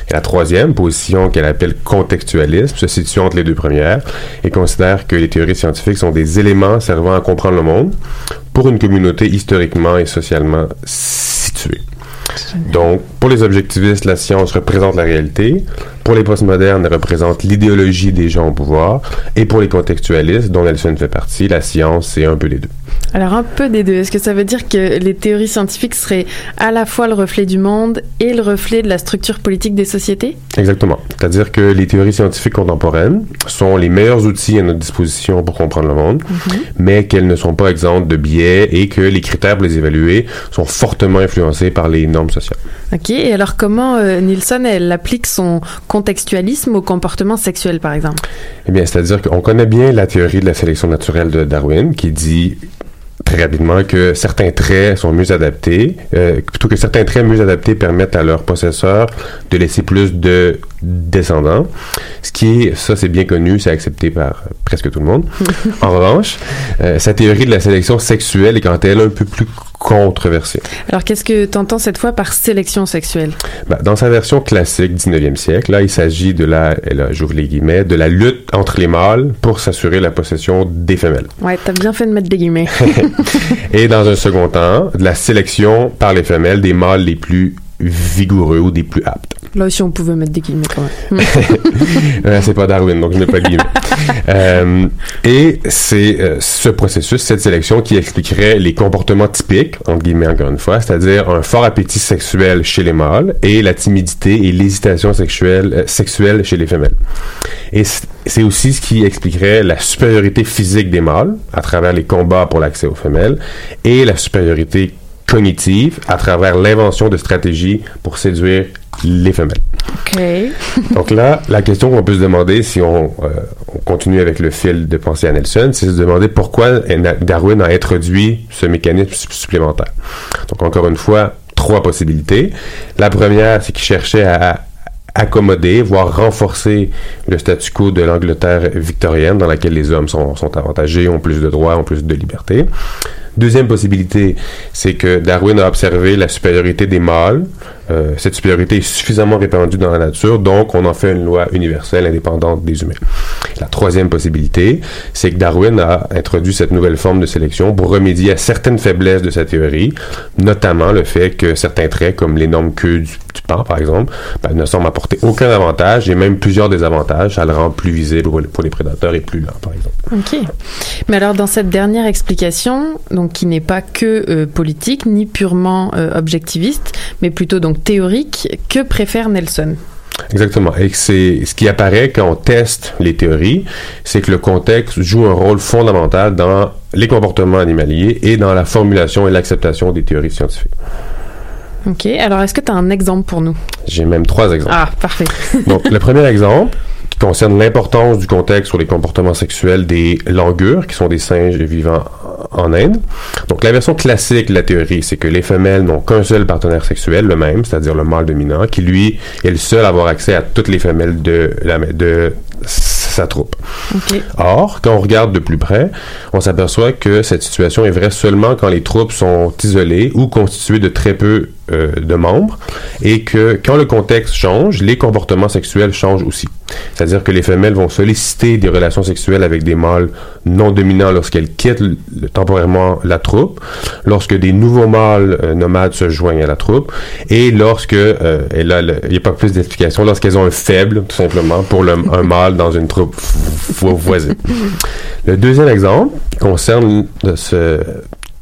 Et la troisième position, qu'elle appelle contextualisme, se situe entre les deux premières, et considère que les théories scientifiques sont des éléments servant à comprendre le monde pour une communauté historiquement et socialement située. Donc, pour les objectivistes, la science représente la réalité. Pour les postmodernes, elle représente l'idéologie des gens au pouvoir. Et pour les contextualistes, dont Nelson fait partie, la science, c'est un peu les deux.
Alors un peu des deux. Est-ce que ça veut dire que les théories scientifiques seraient à la fois le reflet du monde et le reflet de la structure politique des sociétés?
Exactement. C'est-à-dire que les théories scientifiques contemporaines sont les meilleurs outils à notre disposition pour comprendre le monde,
Mhm.
mais qu'elles ne sont pas exemptes de biais et que les critères pour les évaluer sont fortement influencés par les normes sociales.
Ok. Et alors comment euh, Nielsen elle applique son contextualisme au comportement sexuel par exemple?
Eh bien, c'est-à-dire qu'on connaît bien la théorie de la sélection naturelle de Darwin qui dit très rapidement que certains traits sont mieux adaptés, euh, plutôt que certains traits mieux adaptés permettent à leurs possesseurs de laisser plus de descendants. Ce qui est, ça c'est bien connu, c'est accepté par presque tout le monde. en revanche, euh, sa théorie de la sélection sexuelle est quant à elle un peu plus controversée.
Alors qu'est-ce que tu entends cette fois par sélection sexuelle?
Ben, dans sa version classique 19e siècle, là, il s'agit de la, là, j'ouvre les guillemets, de la lutte entre les mâles pour s'assurer la possession des femelles.
Ouais, t'as bien fait de mettre des guillemets.
Et dans un second temps, de la sélection par les femelles des mâles les plus vigoureux ou des plus aptes.
Là aussi on pouvait mettre des guillemets quand même.
Euh, c'est pas Darwin, donc je n'ai pas de guillemets. Euh, et c'est euh, ce processus, cette sélection qui expliquerait les comportements typiques, entre guillemets encore une fois, c'est-à-dire un fort appétit sexuel chez les mâles et la timidité et l'hésitation sexuelle, euh, sexuelle chez les femelles. Et c'est aussi ce qui expliquerait la supériorité physique des mâles à travers les combats pour l'accès aux femelles et la supériorité cognitive à travers l'invention de stratégies pour séduire les femelles.
Ok.
Donc là, la question qu'on peut se demander, si on, euh, on continue avec le fil de pensée à Nelson, c'est de se demander pourquoi Darwin a introduit ce mécanisme sup- supplémentaire. Donc encore une fois, trois possibilités. La première, c'est qu'il cherchait à accommoder, voire renforcer le statu quo de l'Angleterre victorienne, dans laquelle les hommes sont, sont avantagés, ont plus de droits, ont plus de liberté. Deuxième possibilité, c'est que Darwin a observé la supériorité des mâles. Euh, cette supériorité est suffisamment répandue dans la nature, donc on en fait une loi universelle indépendante des humains. La troisième possibilité, c'est que Darwin a introduit cette nouvelle forme de sélection pour remédier à certaines faiblesses de sa théorie, notamment le fait que certains traits, comme l'énorme queue du, du pan, par exemple, ben, ne semblent apporter aucun avantage et même plusieurs désavantages. Ça le rend plus visible pour les, prédateurs et plus lent, par exemple.
Ok. Mais alors dans cette dernière explication, donc qui n'est pas que euh, politique ni purement euh, objectiviste, mais plutôt donc théorique, que préfère Nelson
Exactement. Et c'est ce qui apparaît quand on teste les théories, c'est que le contexte joue un rôle fondamental dans les comportements animaliers et dans la formulation et l'acceptation des théories scientifiques.
Ok. Alors est-ce que tu as un exemple pour nous?
J'ai même trois exemples.
Ah, parfait.
Donc, le premier exemple qui concerne l'importance du contexte sur les comportements sexuels des langures, qui sont des singes vivant en Inde. Donc, la version classique de la théorie, c'est que les femelles n'ont qu'un seul partenaire sexuel, le même, c'est-à-dire le mâle dominant, qui lui est le seul à avoir accès à toutes les femelles de, la, de sa troupe. Or, quand on regarde de plus près, on s'aperçoit que cette situation est vraie seulement quand les troupes sont isolées ou constituées de très peu euh, de membres et que quand le contexte change, les comportements sexuels changent aussi. C'est-à-dire que les femelles vont solliciter des relations sexuelles avec des mâles non dominants lorsqu'elles quittent temporairement la troupe, lorsque des nouveaux mâles euh, nomades se joignent à la troupe et lorsque, euh, il n'y a pas plus d'explications, lorsqu'elles ont un faible tout simplement pour un mâle dans une troupe vo- voisine. Le deuxième exemple concerne ce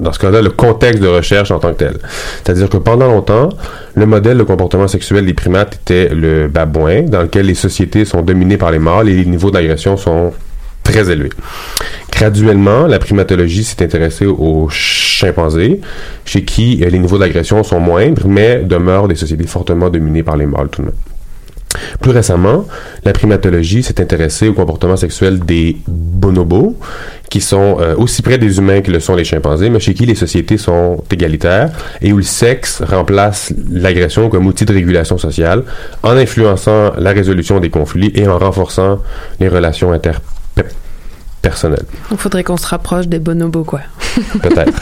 dans ce cas-là, le contexte de recherche en tant que tel. C'est-à-dire que pendant longtemps, le modèle de comportement sexuel des primates était le babouin, dans lequel les sociétés sont dominées par les mâles et les niveaux d'agression sont très élevés. Graduellement, la primatologie s'est intéressée aux chimpanzés, chez qui euh, les niveaux d'agression sont moindres, mais demeurent des sociétés fortement dominées par les mâles tout de même. Plus récemment, la primatologie s'est intéressée au comportement sexuel des bonobos, qui sont euh, aussi près des humains que le sont les chimpanzés, mais chez qui les sociétés sont égalitaires et où le sexe remplace l'agression comme outil de régulation sociale, en influençant la résolution des conflits et en renforçant les relations interpersonnelles.
Il faudrait qu'on se rapproche des bonobos, quoi.
Peut-être.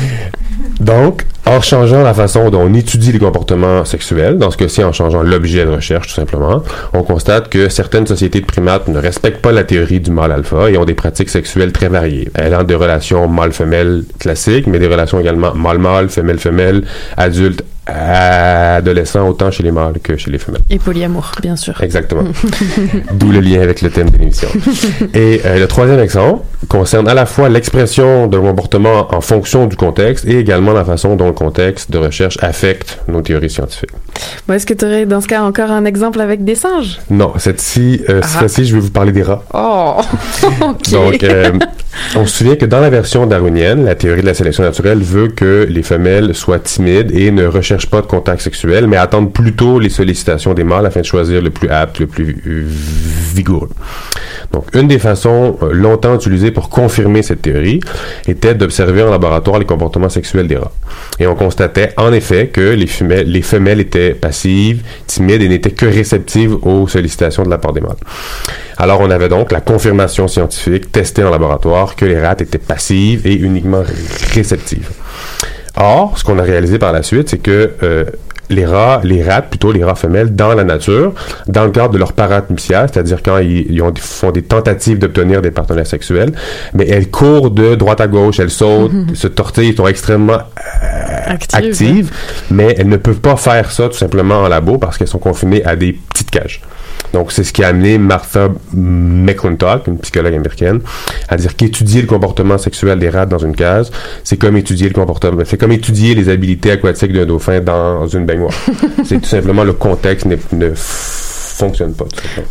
Donc, en changeant la façon dont on étudie les comportements sexuels, dans ce cas-ci en changeant l'objet de recherche tout simplement, on constate que certaines sociétés de primates ne respectent pas la théorie du mâle alpha et ont des pratiques sexuelles très variées. Elles ont des relations mâle-femelle classiques, mais des relations également mâle-mâle, femelle-femelle, adultes adolescents autant chez les mâles que chez les femelles.
Et polyamour, bien sûr.
Exactement. D'où le lien avec le thème de l'émission. Et euh, le troisième exemple concerne à la fois l'expression d'un comportement en fonction du contexte et également la façon dont le contexte de recherche affecte nos théories scientifiques.
Bon, Est-ce que tu aurais dans ce cas encore un exemple avec des singes?
Non, cette-ci, euh, cette
Ah.
fois-ci, je vais vous parler des rats.
Oh, ok.
Donc, euh, on se souvient que dans la version darwinienne, la théorie de la sélection naturelle veut que les femelles soient timides et ne recherchent pas de contact sexuel, mais attendent plutôt les sollicitations des mâles afin de choisir le plus apte, le plus vigoureux. Donc, une des façons euh, longtemps utilisées pour confirmer cette théorie était d'observer en laboratoire les comportements sexuels des rats. Et on constatait en effet que les femelles, les femelles étaient passives, timides et n'étaient que réceptives aux sollicitations de la part des mâles. Alors on avait donc la confirmation scientifique testée en laboratoire que les rats étaient passives et uniquement réceptives. Or, ce qu'on a réalisé par la suite, c'est que euh, les rats, les rats, plutôt les rats femelles, dans la nature, dans le cadre de leur parade nuptiale, c'est-à-dire quand ils, ils ont, font des tentatives d'obtenir des partenaires sexuels, mais elles courent de droite à gauche, elles sautent, se tortillent, sont extrêmement euh, actives, mais elles ne peuvent pas faire ça tout simplement en labo parce qu'elles sont confinées à des petites cages. Donc, c'est ce qui a amené Martha McClintock, une psychologue américaine, à dire qu'étudier le comportement sexuel des rats dans une cage, c'est comme étudier le comportement, c'est comme étudier les habiletés aquatiques d'un dauphin dans une baignoire. c'est tout simplement le contexte n'est- ne fonctionne pas.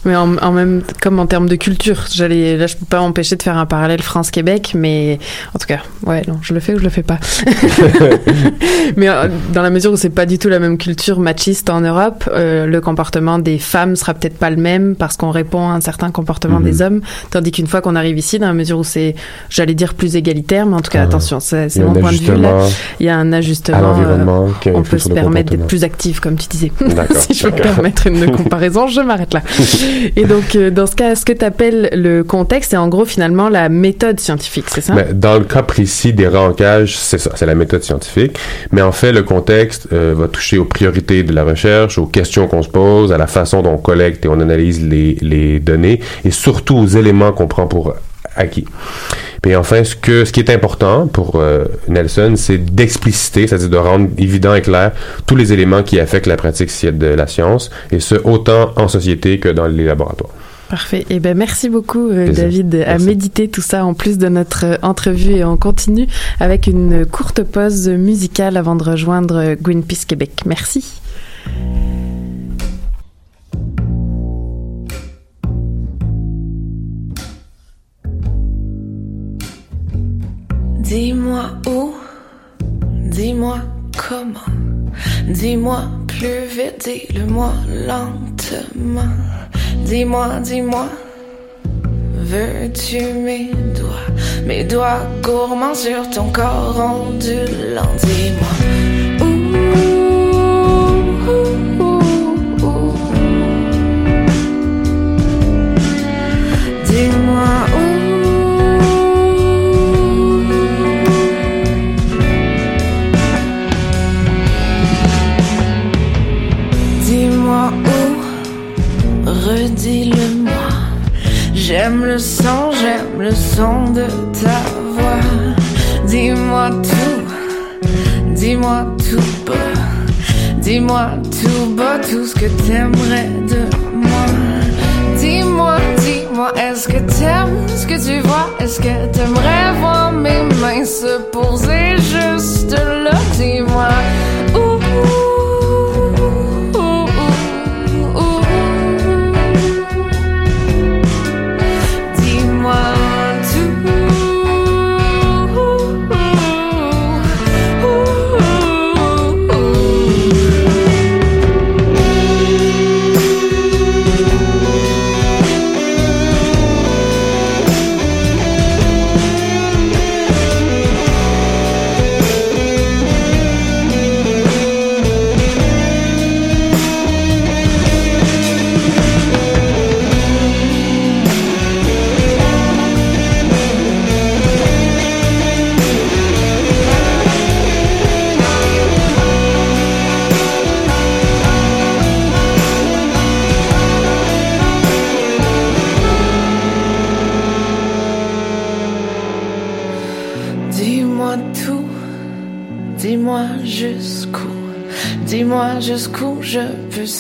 Mais en, en même, comme en termes de culture, j'allais, là, je peux pas m'empêcher de faire un parallèle France-Québec, mais en tout cas, ouais, non, je le fais ou je le fais pas. mais euh, dans la mesure où c'est pas du tout la même culture machiste en Europe, euh, le comportement des femmes sera peut-être pas le même parce qu'on répond à un certain comportement
Mhm.
des hommes, tandis qu'une fois qu'on arrive ici, dans la mesure où c'est, j'allais dire plus égalitaire, mais en tout cas,
Ah.
attention, c'est, mon point de vue là. Il y a un ajustement.
à l'environnement qui
on peut se permettre d'être plus actif, comme tu disais. Si je peux permettre une comparaison, je m'arrête là. Et donc, euh, dans ce cas, ce que tu appelles le contexte, c'est en gros finalement la méthode scientifique, c'est ça?
Mais dans le cas précis des cage, c'est ça, c'est la méthode scientifique. Mais en fait, le contexte euh, va toucher aux priorités de la recherche, aux questions qu'on se pose, à la façon dont on collecte et on analyse les, les données, et surtout aux éléments qu'on prend pour acquis. Puis enfin, ce, que, ce qui est important pour euh, Nelson, c'est d'expliciter, c'est-à-dire de rendre évident et clair tous les éléments qui affectent la pratique de la science, et ce, autant en société que dans les laboratoires.
Parfait. Eh ben, merci beaucoup, euh. David, à
Merci.
méditer tout ça en plus de notre euh, entrevue et on continue avec une courte pause musicale avant de rejoindre Greenpeace Québec. Merci.
Dis-moi où, dis-moi comment, dis-moi plus vite, dis-le-moi lentement. Dis-moi, dis-moi, veux-tu mes doigts, mes doigts gourmands sur ton corps ondulant? Dis-moi dis-moi où. de ta voix. Dis-moi tout, dis-moi tout beau. Dis-moi tout beau, tout ce que t'aimerais de moi. Dis-moi, dis-moi, est-ce que t'aimes ce que tu vois? Est-ce que t'aimerais voir mes mains se poser juste là? Dis-moi.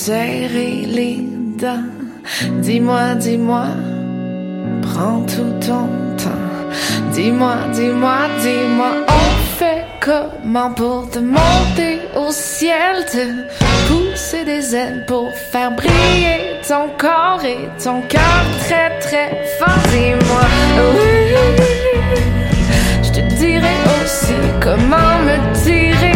Serrer les dents. Dis-moi, dis-moi, prends tout ton temps. Dis-moi, dis-moi, dis-moi, on fait comment pour te monter au ciel, te pousser des ailes pour faire briller ton corps et ton cœur très très fort. Dis-moi, oui, je te dirai aussi comment me tirer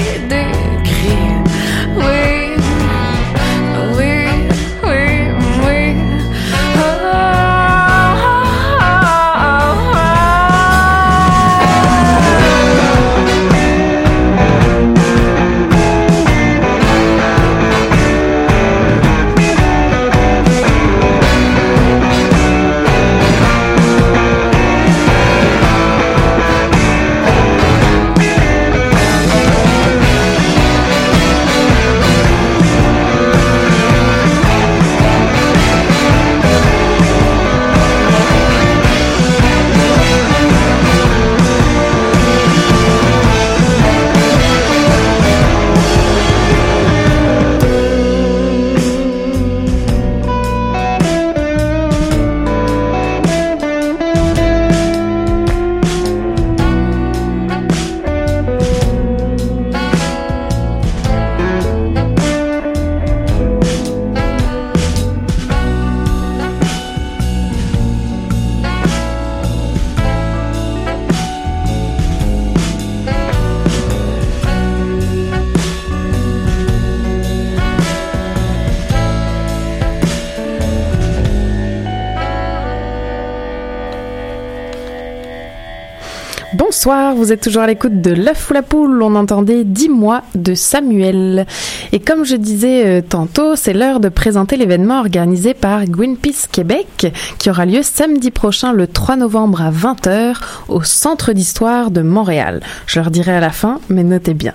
Vous êtes toujours à l'écoute de l'œuf ou la poule. On entendait 10 mois de Samuel. Et comme je disais euh, tantôt, c'est l'heure de présenter l'événement organisé par Greenpeace Québec qui aura lieu samedi prochain le 3 novembre à 20h au Centre d'histoire de Montréal. Je leur dirai à la fin, mais notez bien.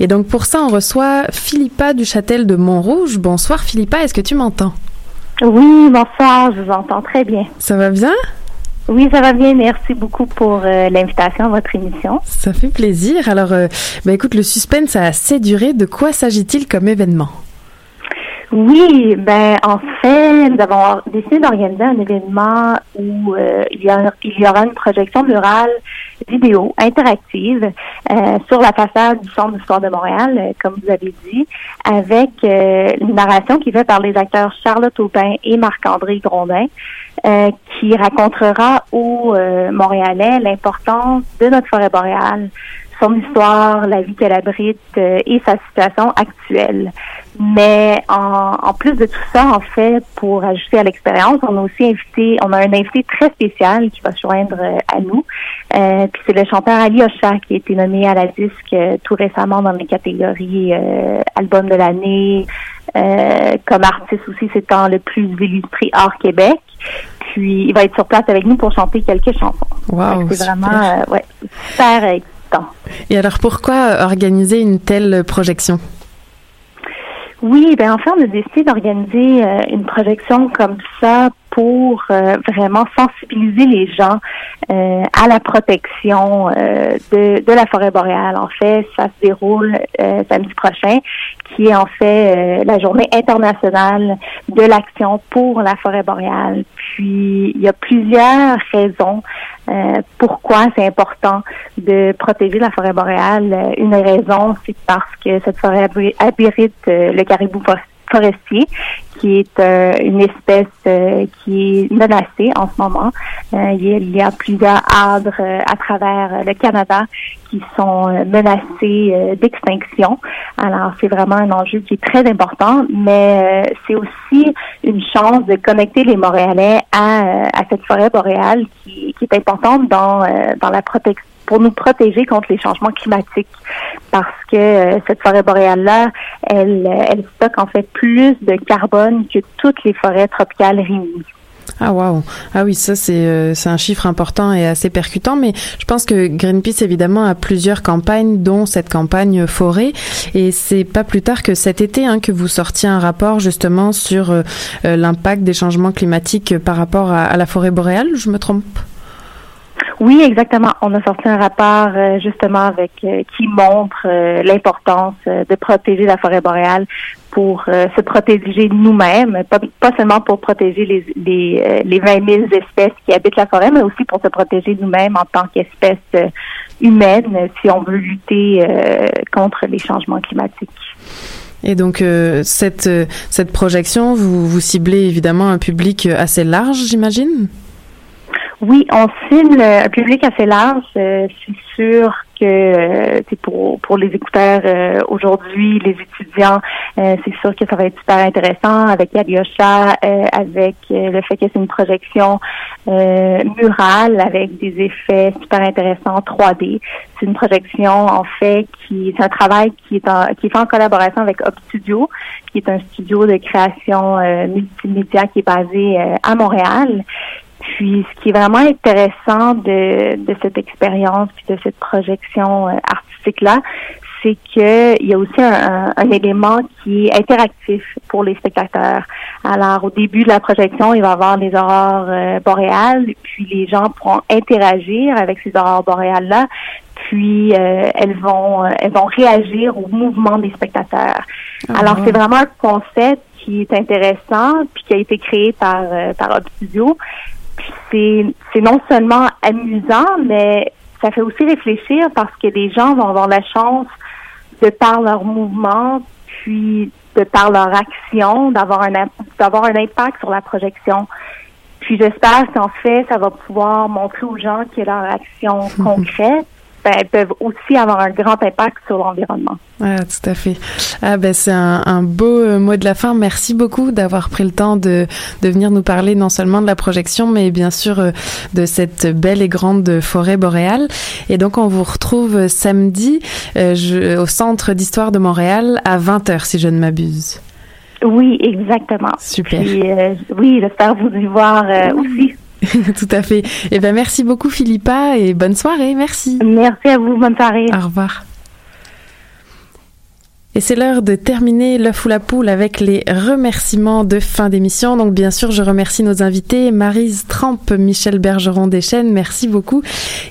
Et donc pour ça, on reçoit Philippa Duchâtel de Montrouge. Bonsoir Philippa, est-ce que tu m'entends?
Oui, bonsoir, je vous entends très bien.
Ça va bien?
Oui, ça va bien. Merci beaucoup pour euh, l'invitation à votre émission.
Ça fait plaisir. Alors, euh, bah, écoute, le suspense a assez duré. De quoi s'agit-il comme événement?
Oui, ben en fait, nous avons décidé d'organiser un événement où euh, il, y a, il y aura une projection murale vidéo interactive euh, sur la façade du Centre d'histoire de Montréal, euh, comme vous avez dit, avec une narration qui est faite par les acteurs Charlotte Aubin et Marc-André Grondin, qui racontera aux Montréalais l'importance de notre forêt boréale, son histoire, la vie qu'elle abrite et sa situation actuelle. Mais en, en, plus de tout ça, en fait, pour ajouter à l'expérience, on a aussi invité, on a un invité très spécial qui va se joindre euh, à nous. Euh, puis c'est le chanteur Ali Ocha qui a été nommé à la disque euh, tout récemment dans les catégories euh, album de l'année, comme artiste aussi, c'est le plus illustré hors Québec. Puis il va être sur place avec nous pour chanter quelques chansons.
Wow,
c'est vraiment ouais, super excitant.
Et alors pourquoi organiser une telle projection?
Oui, ben en fait, on a décidé d'organiser euh, une projection comme ça pour euh, vraiment sensibiliser les gens euh, à la protection de, de la forêt boréale. En fait, ça se déroule samedi prochain, qui est en fait la journée internationale de l'action pour la forêt boréale. Puis, il y a plusieurs raisons pourquoi c'est important de protéger la forêt boréale. Une raison, c'est parce que cette forêt abrite le caribou forestier, qui est euh, une espèce euh, qui est menacée en ce moment. Euh, il, y a, plusieurs arbres à travers le Canada qui sont menacés d'extinction. Alors, c'est vraiment un enjeu qui est très important, mais c'est aussi une chance de connecter les Montréalais à, cette forêt boréale qui, est importante dans la protection pour nous protéger contre les changements climatiques. Parce que euh, cette forêt boréale-là, elle, elle stocke en fait plus de carbone que toutes les forêts tropicales réunies.
Ah waouh. Ah oui ça c'est euh, c'est un chiffre important et assez percutant mais je pense que Greenpeace évidemment a plusieurs campagnes dont cette campagne forêt. Et c'est pas plus tard que cet été hein, que vous sortiez un rapport justement sur euh, l'impact des changements climatiques par rapport à, à la forêt boréale je me trompe?
Oui, exactement. On a sorti un rapport euh, justement avec euh, qui montre euh, l'importance de protéger la forêt boréale pour se protéger nous-mêmes, pas, seulement pour protéger les, les, les 20 000 espèces qui habitent la forêt, mais aussi pour se protéger nous-mêmes en tant qu'espèce humaine si on veut lutter contre les changements climatiques.
Et donc cette cette projection, vous vous ciblez évidemment un public assez large, j'imagine?
Oui, on cible un public assez large. Euh, c'est sûr que euh, pour pour les écouteurs euh, aujourd'hui, les étudiants, c'est sûr que ça va être super intéressant avec Alyosha, avec le fait que c'est une projection murale avec des effets super intéressants 3D. C'est une projection en fait qui c'est un travail qui est en, qui est fait en collaboration avec Up Studio, qui est un studio de création multimédia qui est basé à Montréal puis, ce qui est vraiment intéressant de, de cette expérience puis de cette projection euh, artistique-là, c'est qu'il y a aussi un, un, élément qui est interactif pour les spectateurs. Alors, au début de la projection, il va y avoir les aurores euh, boréales, puis les gens pourront interagir avec ces aurores boréales-là, puis euh, elles vont elles vont réagir au mouvement des spectateurs. Ah Alors, c'est vraiment un concept qui est intéressant, puis qui a été créé par, par Studio, c'est non seulement amusant, mais ça fait aussi réfléchir parce que les gens vont avoir la chance, de par leur mouvement, puis de par leur action, d'avoir un d'avoir un impact sur la projection. Puis j'espère qu'en fait, ça va pouvoir montrer aux gens que leur action concrète ben, peuvent aussi avoir un grand impact sur l'environnement.
Ah, tout à fait. Ah, ben, c'est un, un, beau euh, mot de la fin. Merci beaucoup d'avoir pris le temps de, de venir nous parler non seulement de la projection, mais bien sûr euh, de cette belle et grande forêt boréale. Et donc, on vous retrouve samedi euh, je, au Centre d'histoire de Montréal à 20h, si je ne m'abuse.
Oui, exactement.
Super.
euh, oui, j'espère vous y voir aussi.
Tout à fait. Eh ben, merci beaucoup, Philippa, et bonne soirée. Merci.
Merci à vous. Bonne soirée.
Au revoir. Et c'est l'heure de terminer l'œuf ou la poule avec les remerciements de fin d'émission. Donc bien sûr, je remercie nos invités, Marise Tramp, Michel Bergeron Deschênes, merci beaucoup,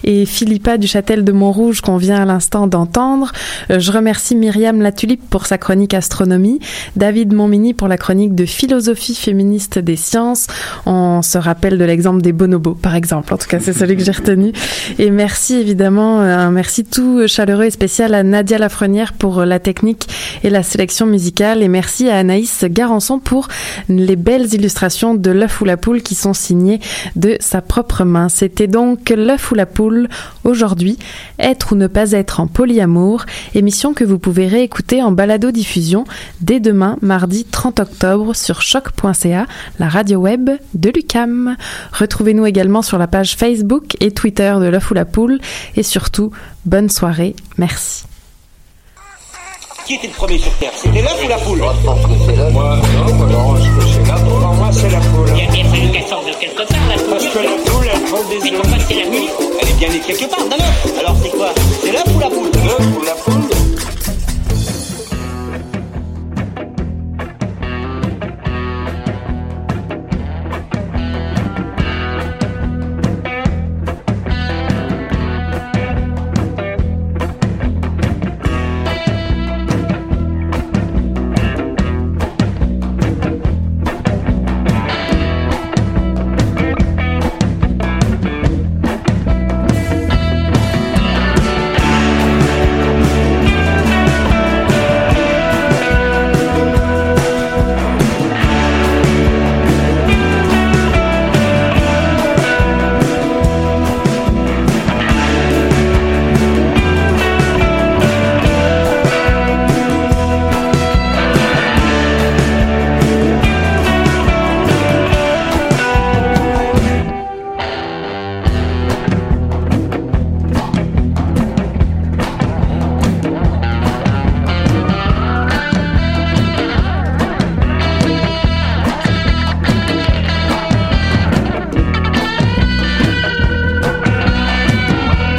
et Philippa Duchâtel de Montrouge qu'on vient à l'instant d'entendre. Euh, je remercie Myriam Latulipe pour sa chronique astronomie, David Montmini pour la chronique de philosophie féministe des sciences. On se rappelle de l'exemple des bonobos, par exemple. En tout cas, c'est celui que j'ai retenu. Et merci évidemment, euh, un merci tout chaleureux et spécial à Nadia Lafrenière pour la technique et la sélection musicale. Et merci à Anaïs Garançon pour les belles illustrations de l'œuf ou la poule qui sont signées de sa propre main. C'était donc l'œuf ou la poule aujourd'hui, être ou ne pas être en polyamour, émission que vous pouvez réécouter en balado diffusion dès demain, mardi 30 octobre sur choc.ca, la radio web de Lucam. Retrouvez-nous également sur la page Facebook et Twitter de l'œuf ou la poule et surtout, bonne soirée. Merci.
Qui était le premier sur Terre C'était l'œuf ou la poule
Moi, je pense que c'est l'œuf. Moi, non, moi, non, je pense que c'est la poule.
Pour
moi, c'est la poule.
Il a bien fallu qu'elle sorte de quelque part, la poule.
Parce que la poule, elle prend des
Mais pourquoi c'est la nuit
Elle est bien née quelque part d'un œuf. Alors c'est quoi? C'est l'œuf ou la poule?
L'œuf ou la poule